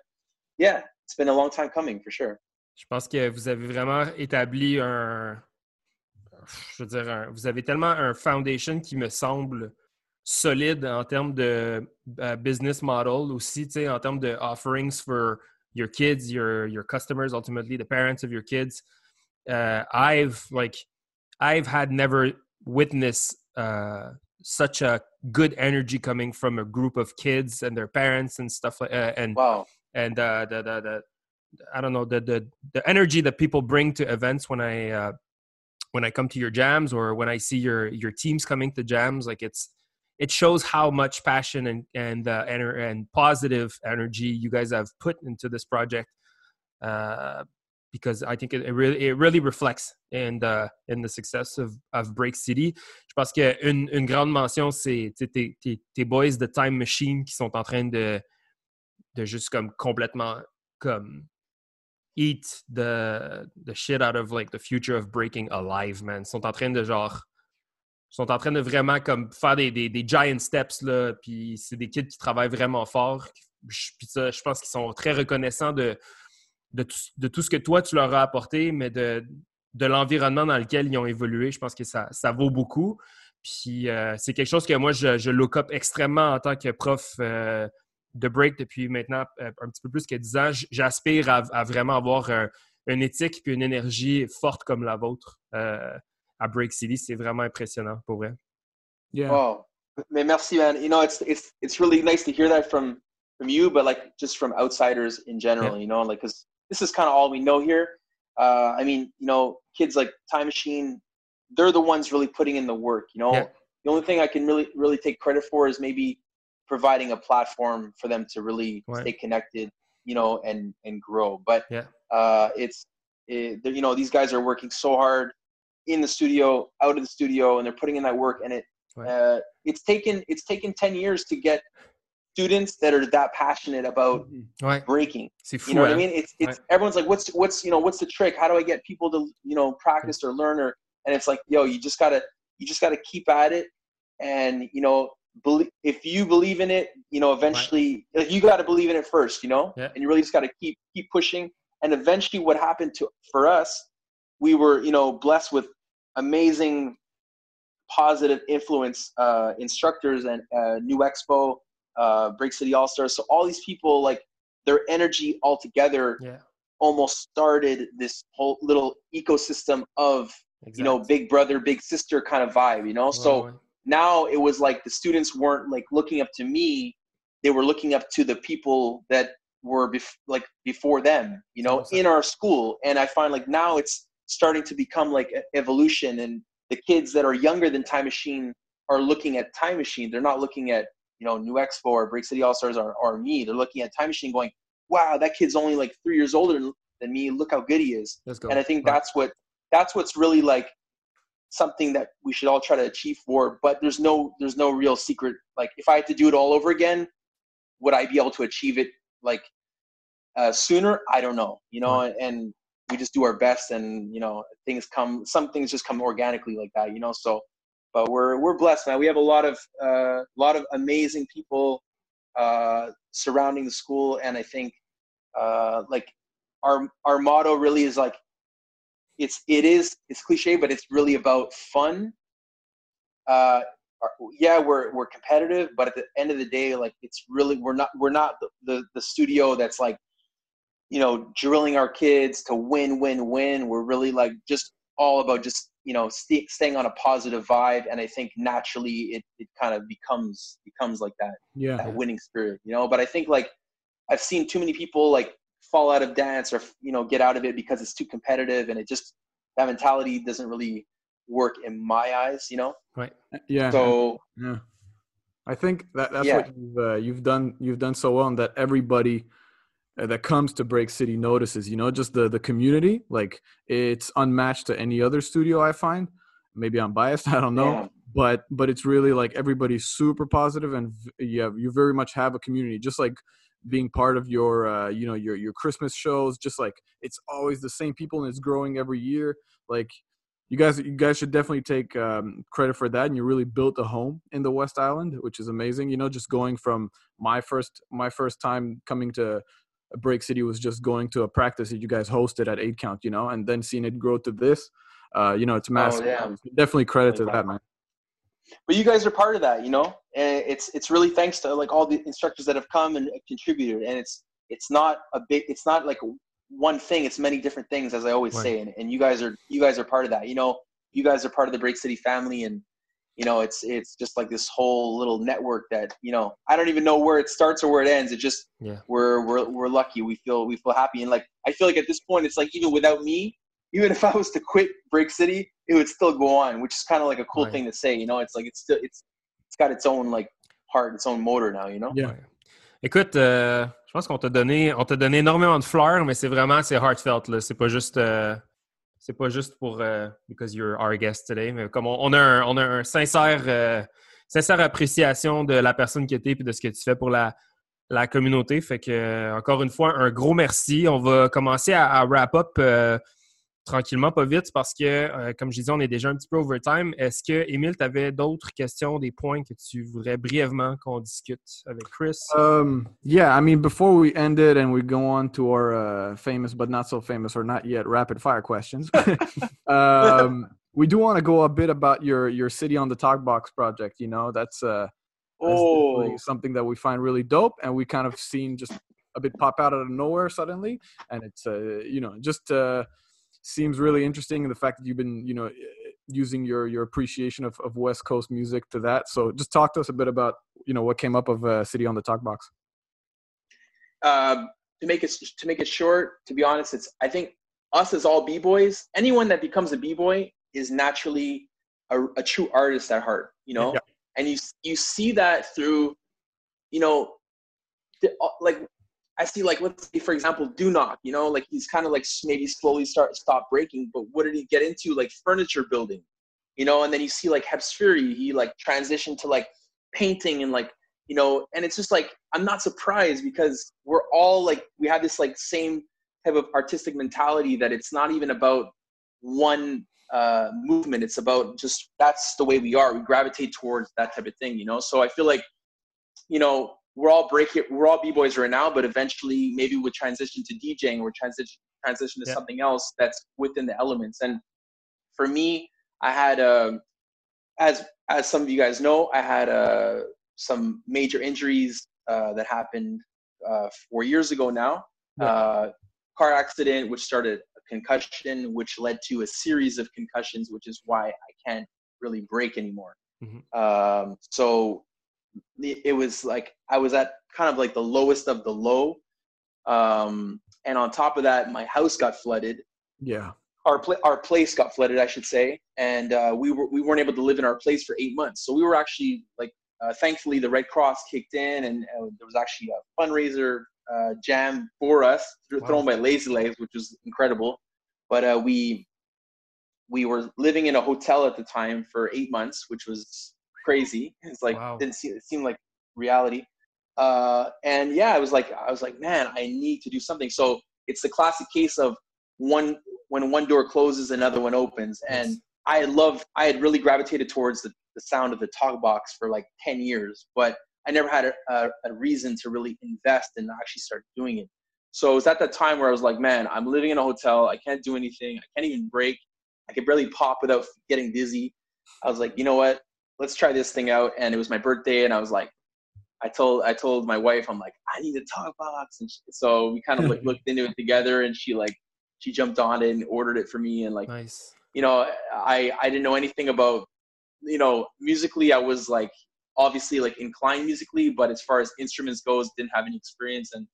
Speaker 3: yeah, it's been a long time coming for sure.
Speaker 1: Je pense que vous avez vraiment établi un, je veux dire, un, vous avez tellement un foundation qui me semble solide en termes de uh, business model aussi, tu sais, en termes de offerings for your kids, your your customers, ultimately the parents of your kids. Uh, I've like I've had never witnessed uh, such a good energy coming from a group of kids and their parents and stuff like uh, and
Speaker 3: wow
Speaker 1: and uh, the, the the I don't know the the the energy that people bring to events when I uh, when I come to your jams or when I see your your teams coming to jams like it's it shows how much passion and and uh, and, and positive energy you guys have put into this project. Uh, because I think it, it, really it really reflects in the in the success of, of Break City. Je pense qu'une une grande mention, c'est tes, tes, boys de Time Machine qui sont en train de, de juste comme complètement comme eat the, the shit out of like the future of breaking alive, man. Ils sont en train de genre. Sont en train de vraiment comme faire des, des, des giant steps, là. Puis c'est des kids qui travaillent vraiment fort. Puis ça, je pense qu'ils sont très reconnaissants de, de, tout, de tout ce que toi, tu leur as apporté, mais de, de l'environnement dans lequel ils ont évolué. Je pense que ça, ça vaut beaucoup. Puis euh, c'est quelque chose que moi, je, je look up extrêmement en tant que prof euh, de break depuis maintenant euh, un petit peu plus que 10 ans. J'aspire à, vraiment avoir une éthique et une énergie forte comme la vôtre à Break City. C'est vraiment impressionnant pour vrai.
Speaker 3: Yeah. Oh, mais merci, man. You know, it's, it's, it's really nice to hear that from, from you, but like just from outsiders in general, you know, like, because this is kind of all we know here. Uh, I mean, you know, kids like Time Machine, they're the ones really putting in the work. You know, yeah. the only thing I can really really take credit for is maybe providing a platform for them to really right. stay connected. You know, and and grow. But
Speaker 1: yeah,
Speaker 3: uh, it's it, you know these guys are working so hard in the studio, out of the studio, and they're putting in that work. And it right. uh, it's taken it's taken ten years to get students that are that passionate about
Speaker 1: right.
Speaker 3: breaking. you know what I mean? It's it's right. everyone's like, what's what's you know what's the trick? How do I get people to you know practice or learn or and it's like, yo, you just gotta you just gotta keep at it, and you know, believe if you believe in it, you know, eventually right. like, you got to believe in it first, you know,
Speaker 1: yeah.
Speaker 3: and you really just got to keep keep pushing. And eventually, what happened to for us, we were you know blessed with amazing positive influence uh, instructors and uh, New Expo uh, Break City All Stars. So all these people, like their energy all together,
Speaker 1: yeah.
Speaker 3: almost started this whole little ecosystem of exactly. you know big brother, big sister kind of vibe. You know, so now it was like the students weren't like looking up to me; they were looking up to the people that were bef- like before them. You know, in our school, and I find like now it's starting to become like evolution and the kids that are younger than time machine are looking at time machine they're not looking at you know, New Expo or Break City All Stars or, or me. They're looking at Time Machine going, wow, that kid's only like three years older than me. Look how good he is. And I think that's what that's what's really like something that we should all try to achieve for. But there's no there's no real secret. Like if I had to do it all over again, would I be able to achieve it like uh, sooner? I don't know. You know, right. and we just do our best, and you know, things come. Some things just come organically like that. You know, so but we're we're blessed, man. We have a lot of a uh, lot of amazing people uh, surrounding the school, and I think uh, like our our motto really is like it's it is it's cliche, but it's really about fun. Uh, yeah, we're we're competitive, but at the end of the day, like it's really we're not we're not the, the, the studio that's like you know drilling our kids to win win win. We're really like just all about just you know st- staying on a positive vibe. And i think naturally it, it kind of becomes becomes like that
Speaker 2: yeah.
Speaker 3: that winning spirit you know? But i think like i've seen too many people like fall out of dance or you know get out of it because it's too competitive and it just that mentality doesn't really work in my eyes you know?
Speaker 2: Right. Yeah.
Speaker 3: So
Speaker 2: yeah. I think that that's yeah. what you've uh, you've done you've done so well and that everybody that comes to Break City notices. You know, just the the community, like it's unmatched to any other studio I find. Maybe I'm biased, (laughs) I don't know, yeah. but but it's really like everybody's super positive, and yeah, you very much have a community, just like being part of your uh, you know your your Christmas shows. Just like it's always the same people, and it's growing every year. Like you guys you guys should definitely take um, credit for that and you really built a home in the west island which is amazing you know just going from my first my first time coming to Break City was just going to a practice that you guys hosted at eight count, you know, and then seeing it grow to this, uh, you know, it's massive. Oh, yeah. Definitely credit to that, man.
Speaker 3: But you guys are part of that, you know, and it's it's really thanks to like all the instructors that have come and contributed, and it's it's not a big, it's not like one thing, it's many different things, as I always right. say, and, and you guys are you guys are part of that, you know, you guys are part of the Break City family, and you know it's it's just like this whole little network that you know i don't even know where it starts or where it ends. It just
Speaker 1: yeah.
Speaker 3: we're we're, we're lucky. We feel we feel happy. And like i feel like at this point it's like even without me even (laughs) if i was to quit break city it would still go on which is kind of like a cool right. thing to say you know? It's like it's still it's it's got its own like heart its own motor now you know?
Speaker 1: Yeah. Écoute, euh, je pense qu'on t'a donné, on t'a donné énormément de fleurs, mais c'est vraiment c'est heartfelt là. C'est pas juste euh, c'est pas juste pour uh, because you're our guest today, mais comme on, a, un, on a un sincère, euh, sincère appréciation de la personne tu es et de ce que tu fais pour la, la communauté. Fait que, encore une fois, un gros merci. On va commencer à, wrap up tranquillement, pas vite, parce que, euh, comme je disais, on est déjà un petit peu overtime. Est-ce que, Émile, tu avais d'autres questions, des points que tu voudrais brièvement qu'on discute avec Chris?
Speaker 2: Um, yeah, I mean, before we end it and we go on to our uh, famous but not so famous or not yet rapid fire questions, (laughs) um, we do want to go a bit about your your city on the talk box project. You know, that's uh, oh. something that we find really dope, and we kind of seen just a bit pop out of nowhere suddenly, and it's uh, you know just. Uh, seems really interesting and the fact that you've been you know using your your appreciation of, of west coast music to that. So just talk to us a bit about you know what came up of uh, city on the talk box.
Speaker 3: Um, to make it to make it short to be honest it's i think us as all b-boys anyone that becomes a b-boy is naturally a, a true artist at heart you know? Yeah. and you you see that through you know the, uh, like I see like let's say for example Dunock, you know, like he's kind of like maybe slowly start stop breaking, but what did he get into? Like furniture building, you know, and then you see like Hepsfury, he like transitioned to like painting and like you know, and it's just like I'm not surprised because we're all like we have this like same type of artistic mentality that it's not even about one uh, movement. It's about just that's the way we are. We gravitate towards that type of thing, you know. So I feel like, you know, we're all break it, we're all b-boys right now, but eventually maybe we'll transition to DJing or transition transition to yeah. something else that's within the elements. And for me, I had uh, as as some of you guys know, I had uh, some major injuries uh, that happened uh, four years ago now. Yeah. Uh, car accident, which started a concussion, which led to a series of concussions, which is why I can't really break anymore. Mm-hmm. Um, so it was like I was at kind of like the lowest of the low. Um, and on top of that, my house got flooded.
Speaker 2: Yeah.
Speaker 3: Our pl- our place got flooded, I should say, and uh, we were we weren't able to live in our place for eight months. So we were actually like, uh, thankfully, the Red Cross kicked in, and uh, there was actually a fundraiser uh, jam for us wow. thrown by Lazy Legs, which was incredible. But uh, we we were living in a hotel at the time for eight months, which was crazy. It's like wow. didn't seem it seemed like reality. Uh, and yeah, I was like I was like, man, I need to do something. So it's the classic case of one when one door closes, another one opens. Yes. And I love I had really gravitated towards the, the sound of the talk box for like 10 years, but I never had a, a, a reason to really invest and actually start doing it. So it was at that time where I was like, man, I'm living in a hotel. I can't do anything. I can't even break. I could barely pop without getting dizzy. I was like, you know what? Let's try this thing out. And it was my birthday, and I was like, I told I told my wife, I'm like, I need a talk box, and she, so we kind of like (laughs) looked into it together, and she like she jumped on it and ordered it for me, and like,
Speaker 1: nice.
Speaker 3: you know, I I didn't know anything about, you know, musically, I was like obviously like inclined musically, but as far as instruments goes, didn't have any experience, and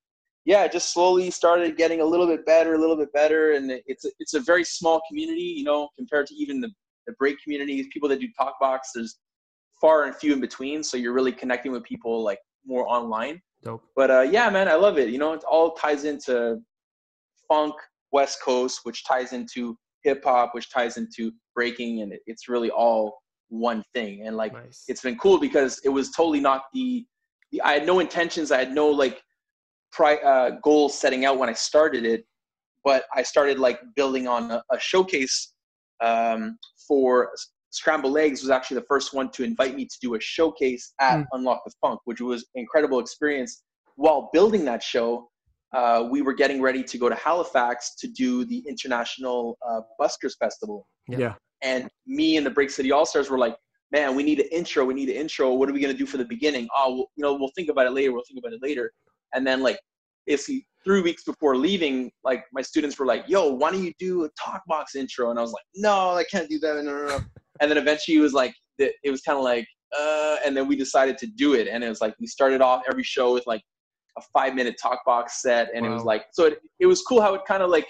Speaker 3: yeah, just slowly started getting a little bit better, a little bit better, and it's a, it's a very small community, you know, compared to even the the break community, people that do talk box. There's far and few in between. So you're really connecting with people like more online.
Speaker 1: Dope.
Speaker 3: But uh, yeah, man, I love it. You know, it all ties into funk, West Coast, which ties into hip hop, which ties into breaking, and it's really all one thing. And like, nice. it's been cool because it was totally not the, the I had no intentions. I had no like pri- uh, goals setting out when I started it, but I started like building on a, a showcase um, for Scrambled Eggs was actually the first one to invite me to do a showcase at mm. Unlock the Funk, which was an incredible experience. While building that show, uh, we were getting ready to go to Halifax to do the International uh, Buskers Festival.
Speaker 2: Yeah.
Speaker 3: And me and the Break City All Stars were like, man, we need an intro. We need an intro. What are we going to do for the beginning? Oh, we'll, you know, we'll think about it later. We'll think about it later. And then like, basically three weeks before leaving, like my students were like, yo, why don't you do a talk box intro? And I was like, no, I can't do that. No, no, no and then eventually it was like it was kind of like uh, and then we decided to do it and it was like we started off every show with like a five minute talk box set and wow. it was like so it, it was cool how it kind of like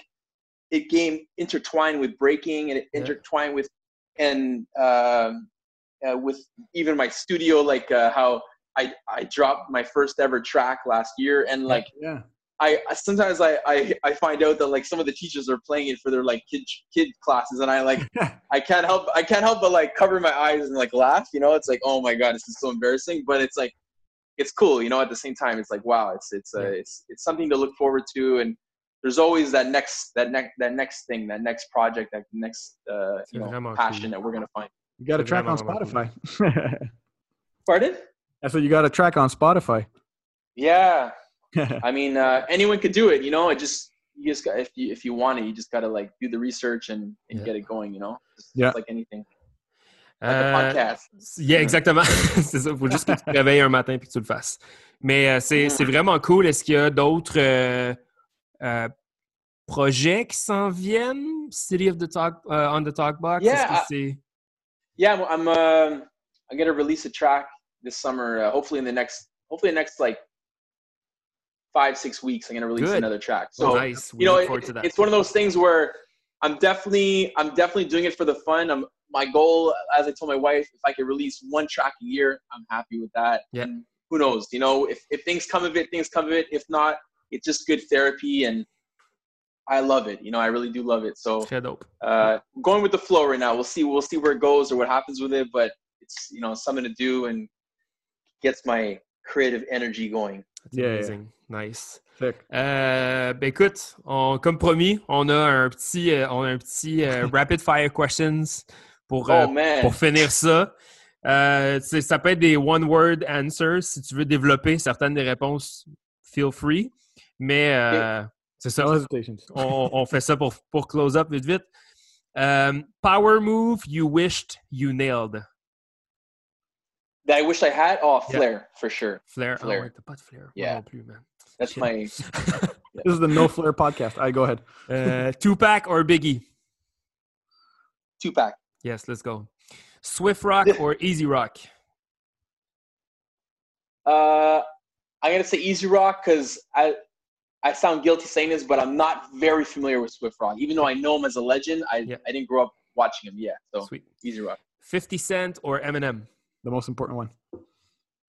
Speaker 3: it game intertwined with breaking and it yeah. intertwined with and um, uh, with even my studio like uh, how I, I dropped my first ever track last year and like
Speaker 2: yeah.
Speaker 3: I, I sometimes I, I I find out that like some of the teachers are playing it for their like kid kid classes, and I like (laughs) I can't help I can't help but like cover my eyes and like laugh. You know, it's like oh my god, this is so embarrassing. But it's like it's cool, you know. At the same time, it's like wow, it's it's uh, it's it's something to look forward to, and there's always that next that next that next thing, that next project, that next uh, you know passion that we're gonna find.
Speaker 2: You got a track on
Speaker 1: vraiment, vraiment
Speaker 2: Spotify. (laughs)
Speaker 3: Pardon?
Speaker 2: I said you got a track on Spotify.
Speaker 3: Yeah, (laughs) I mean, uh, anyone could do it. You know, it just you just got if you if you want it, you just gotta like do the research and, and
Speaker 1: Yeah.
Speaker 3: get it going. You know, just,
Speaker 2: Yeah.
Speaker 3: just like anything, like
Speaker 1: Euh,
Speaker 3: podcast.
Speaker 1: Yeah, exactement. (laughs) c'est ça. Il faut juste que tu te réveilles un matin et que tu le fasses. Mais euh, c'est
Speaker 3: Mm.
Speaker 1: c'est vraiment cool. Est-ce qu'il y a d'autres euh, euh, projets qui s'en viennent? City of the Talk, euh, on the Talkbox?
Speaker 3: Yeah,
Speaker 1: Est-ce que
Speaker 3: I- Yeah, I'm. I'm, um I'm gonna release a track this summer. Uh, hopefully in the next, hopefully the next like five six weeks, I'm gonna release
Speaker 1: Good.
Speaker 3: another track. So
Speaker 1: nice. We
Speaker 3: you know,
Speaker 1: look
Speaker 3: it,
Speaker 1: to that.
Speaker 3: it's one of those things where I'm definitely, I'm definitely doing it for the fun. I'm my goal, as I told my wife, if I could release one track a year, I'm happy with that.
Speaker 1: Yeah.
Speaker 3: And who knows? You know, if if things come of it, things come of it. If not, it's just good therapy, and I love it. You know, I really do love it. So uh, going with the flow right now. We'll see. We'll see where it goes or what happens with it. But it's you know something to do and gets my creative energy going.
Speaker 2: Yeah,
Speaker 1: amazing. Nice. Euh, ben écoute, on, comme promis, on a un petit, euh, on a un petit euh, (laughs) rapid fire questions pour, euh,
Speaker 3: oh
Speaker 1: pour finir ça. Euh, ça peut être des one-word answers. Si tu veux développer certaines des réponses, feel free. Mais euh, c'est ça.
Speaker 2: No.
Speaker 1: On, on fait ça pour, pour close up vite vite. Um, power move you wished you nailed.
Speaker 3: That I wish I had. Oh,
Speaker 1: Yeah.
Speaker 3: flair for sure.
Speaker 1: Flair. Ah
Speaker 3: Flair.
Speaker 1: ouais, t'as pas de flair.
Speaker 3: Yeah.
Speaker 1: non plus, man.
Speaker 3: That's
Speaker 1: Shit.
Speaker 3: my. (laughs) (laughs)
Speaker 2: This is the No Flair podcast. I go ahead. (laughs)
Speaker 1: Uh, Tupac or Biggie?
Speaker 3: Tupac.
Speaker 1: Yes, let's go. Swift Rock or Easy Rock?
Speaker 3: Uh, I'm gonna say Easy Rock because I I sound guilty saying this, but I'm not very familiar with Swift Rock. Even though I know him as a legend, I
Speaker 1: Yeah.
Speaker 3: I didn't grow up watching him. Yeah, so
Speaker 1: Sweet.
Speaker 3: Easy Rock.
Speaker 1: 50 Cent or Eminem?
Speaker 2: The most important one.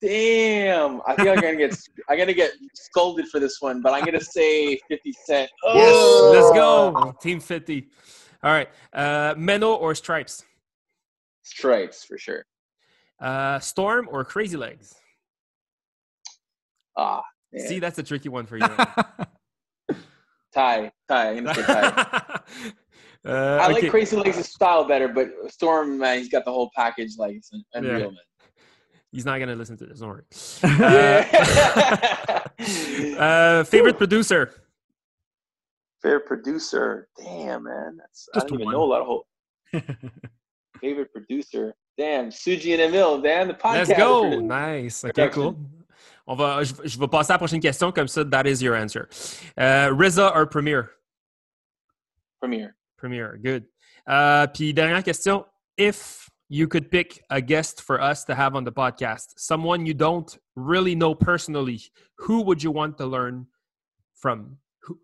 Speaker 3: Damn, I think I'm gonna get (laughs) I'm gonna get scolded for this one, but I'm gonna say 50 Cent.
Speaker 1: Yes,
Speaker 3: Oh!
Speaker 1: let's go. Team 50. All right. Uh, Menno or Stripes?
Speaker 3: Stripes for sure.
Speaker 1: Uh, Storm or Crazy Legs?
Speaker 3: Ah, man.
Speaker 1: See, that's a tricky one for you. (laughs)
Speaker 3: tie, tie. I'm gonna say Ty. (laughs)
Speaker 1: uh,
Speaker 3: I like
Speaker 1: okay.
Speaker 3: Crazy Legs' style better, but Storm, man, he's got the whole package. Like it's un-
Speaker 1: Yeah.
Speaker 3: man.
Speaker 1: He's not going to listen to this. Don't worry.
Speaker 3: Yeah. (laughs) (laughs)
Speaker 1: Uh, favorite producer?
Speaker 3: Favorite producer. Damn, man. That's I don't even
Speaker 2: one.
Speaker 3: know a lot of whole (laughs) favorite producer. Damn, Suji and Émile, damn the podcast.
Speaker 1: Let's go. Nice. OK,
Speaker 3: Production.
Speaker 1: cool. On va, je, je vais passer à la prochaine question. Comme ça, that is your answer. Uh, RZA or Premier?
Speaker 3: Premier.
Speaker 1: Premier. Good. Uh, puis dernière question. If you could pick a guest for us to have on the podcast, someone you don't really know personally, who would you want to learn from? Who?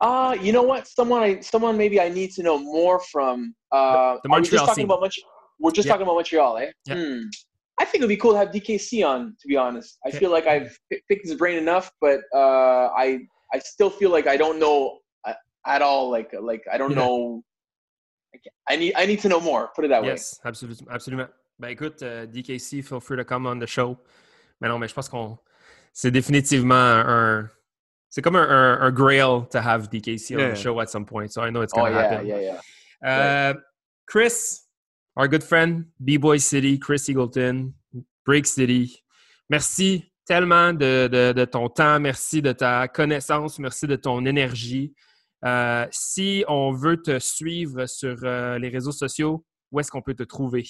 Speaker 3: Uh, you know what? Someone I someone maybe I need to know more from. Uh,
Speaker 1: The
Speaker 3: we
Speaker 1: Montreal
Speaker 3: talking
Speaker 1: scene.
Speaker 3: about Mont- We're just
Speaker 1: Yeah.
Speaker 3: talking about Montreal, eh?
Speaker 1: Yeah.
Speaker 3: Hmm. I think it would be cool to have DKC on. To be honest, I
Speaker 1: Okay.
Speaker 3: feel like I've picked his brain enough, but uh, I I still feel like I don't know at all. Like like I don't
Speaker 1: Yeah.
Speaker 3: know. I need I need to know more. Put it that way.
Speaker 1: Yes, absolument. absolument. Ben écoute, euh, DKC, feel free to come on the show. Mais non, mais je pense qu'on. C'est définitivement un. C'est comme un, un, un grail to have DKC on
Speaker 2: Yeah.
Speaker 1: the show at some point. So I know it's
Speaker 3: Oh
Speaker 1: going to
Speaker 3: yeah,
Speaker 1: happen.
Speaker 3: yeah, yeah.
Speaker 1: Uh, Chris, our good friend, B-Boy City, Chris Eagleton, Break City. Merci tellement de, de- de ton temps, merci de ta connaissance, merci de ton énergie. Euh, si on veut te suivre sur euh, les réseaux sociaux, où est-ce qu'on peut te trouver?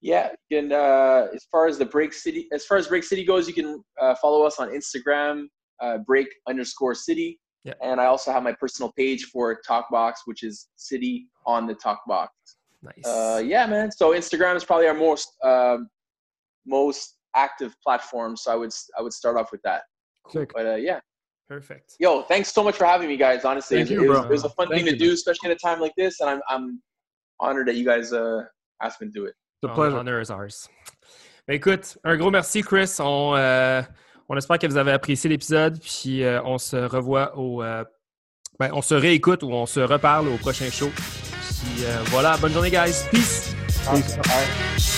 Speaker 3: Yeah, you can. Uh, as far as the Break City, as far as Break City goes, you can uh, follow us on Instagram, uh, Break underscore City,
Speaker 1: Yeah.
Speaker 3: and I also have my personal page for Talkbox, which is City on the Talkbox.
Speaker 1: Nice.
Speaker 3: Uh, yeah, man. So Instagram is probably our most um, most active platform. So I would I would start off with that.
Speaker 2: Sick.
Speaker 3: But uh, yeah,
Speaker 1: Perfect.
Speaker 3: yo, thanks so much for having me, guys. Honestly,
Speaker 2: Thank
Speaker 3: it,
Speaker 2: you,
Speaker 3: it was, it was a fun
Speaker 2: Thank
Speaker 3: thing
Speaker 2: you,
Speaker 3: to do,
Speaker 2: man.
Speaker 3: especially at a time like this, and I'm I'm honored that you guys uh, asked me to do it.
Speaker 2: It's a
Speaker 1: Oh,
Speaker 2: pleasure.
Speaker 1: honor is ours. Ben, écoute, un gros merci, Chris. On, euh, on espère que vous avez apprécié l'épisode. Puis euh, on se revoit au. euh, ben, on se réécoute ou on se reparle au prochain show. Puis euh, voilà, bonne journée, guys. Peace.
Speaker 3: All right.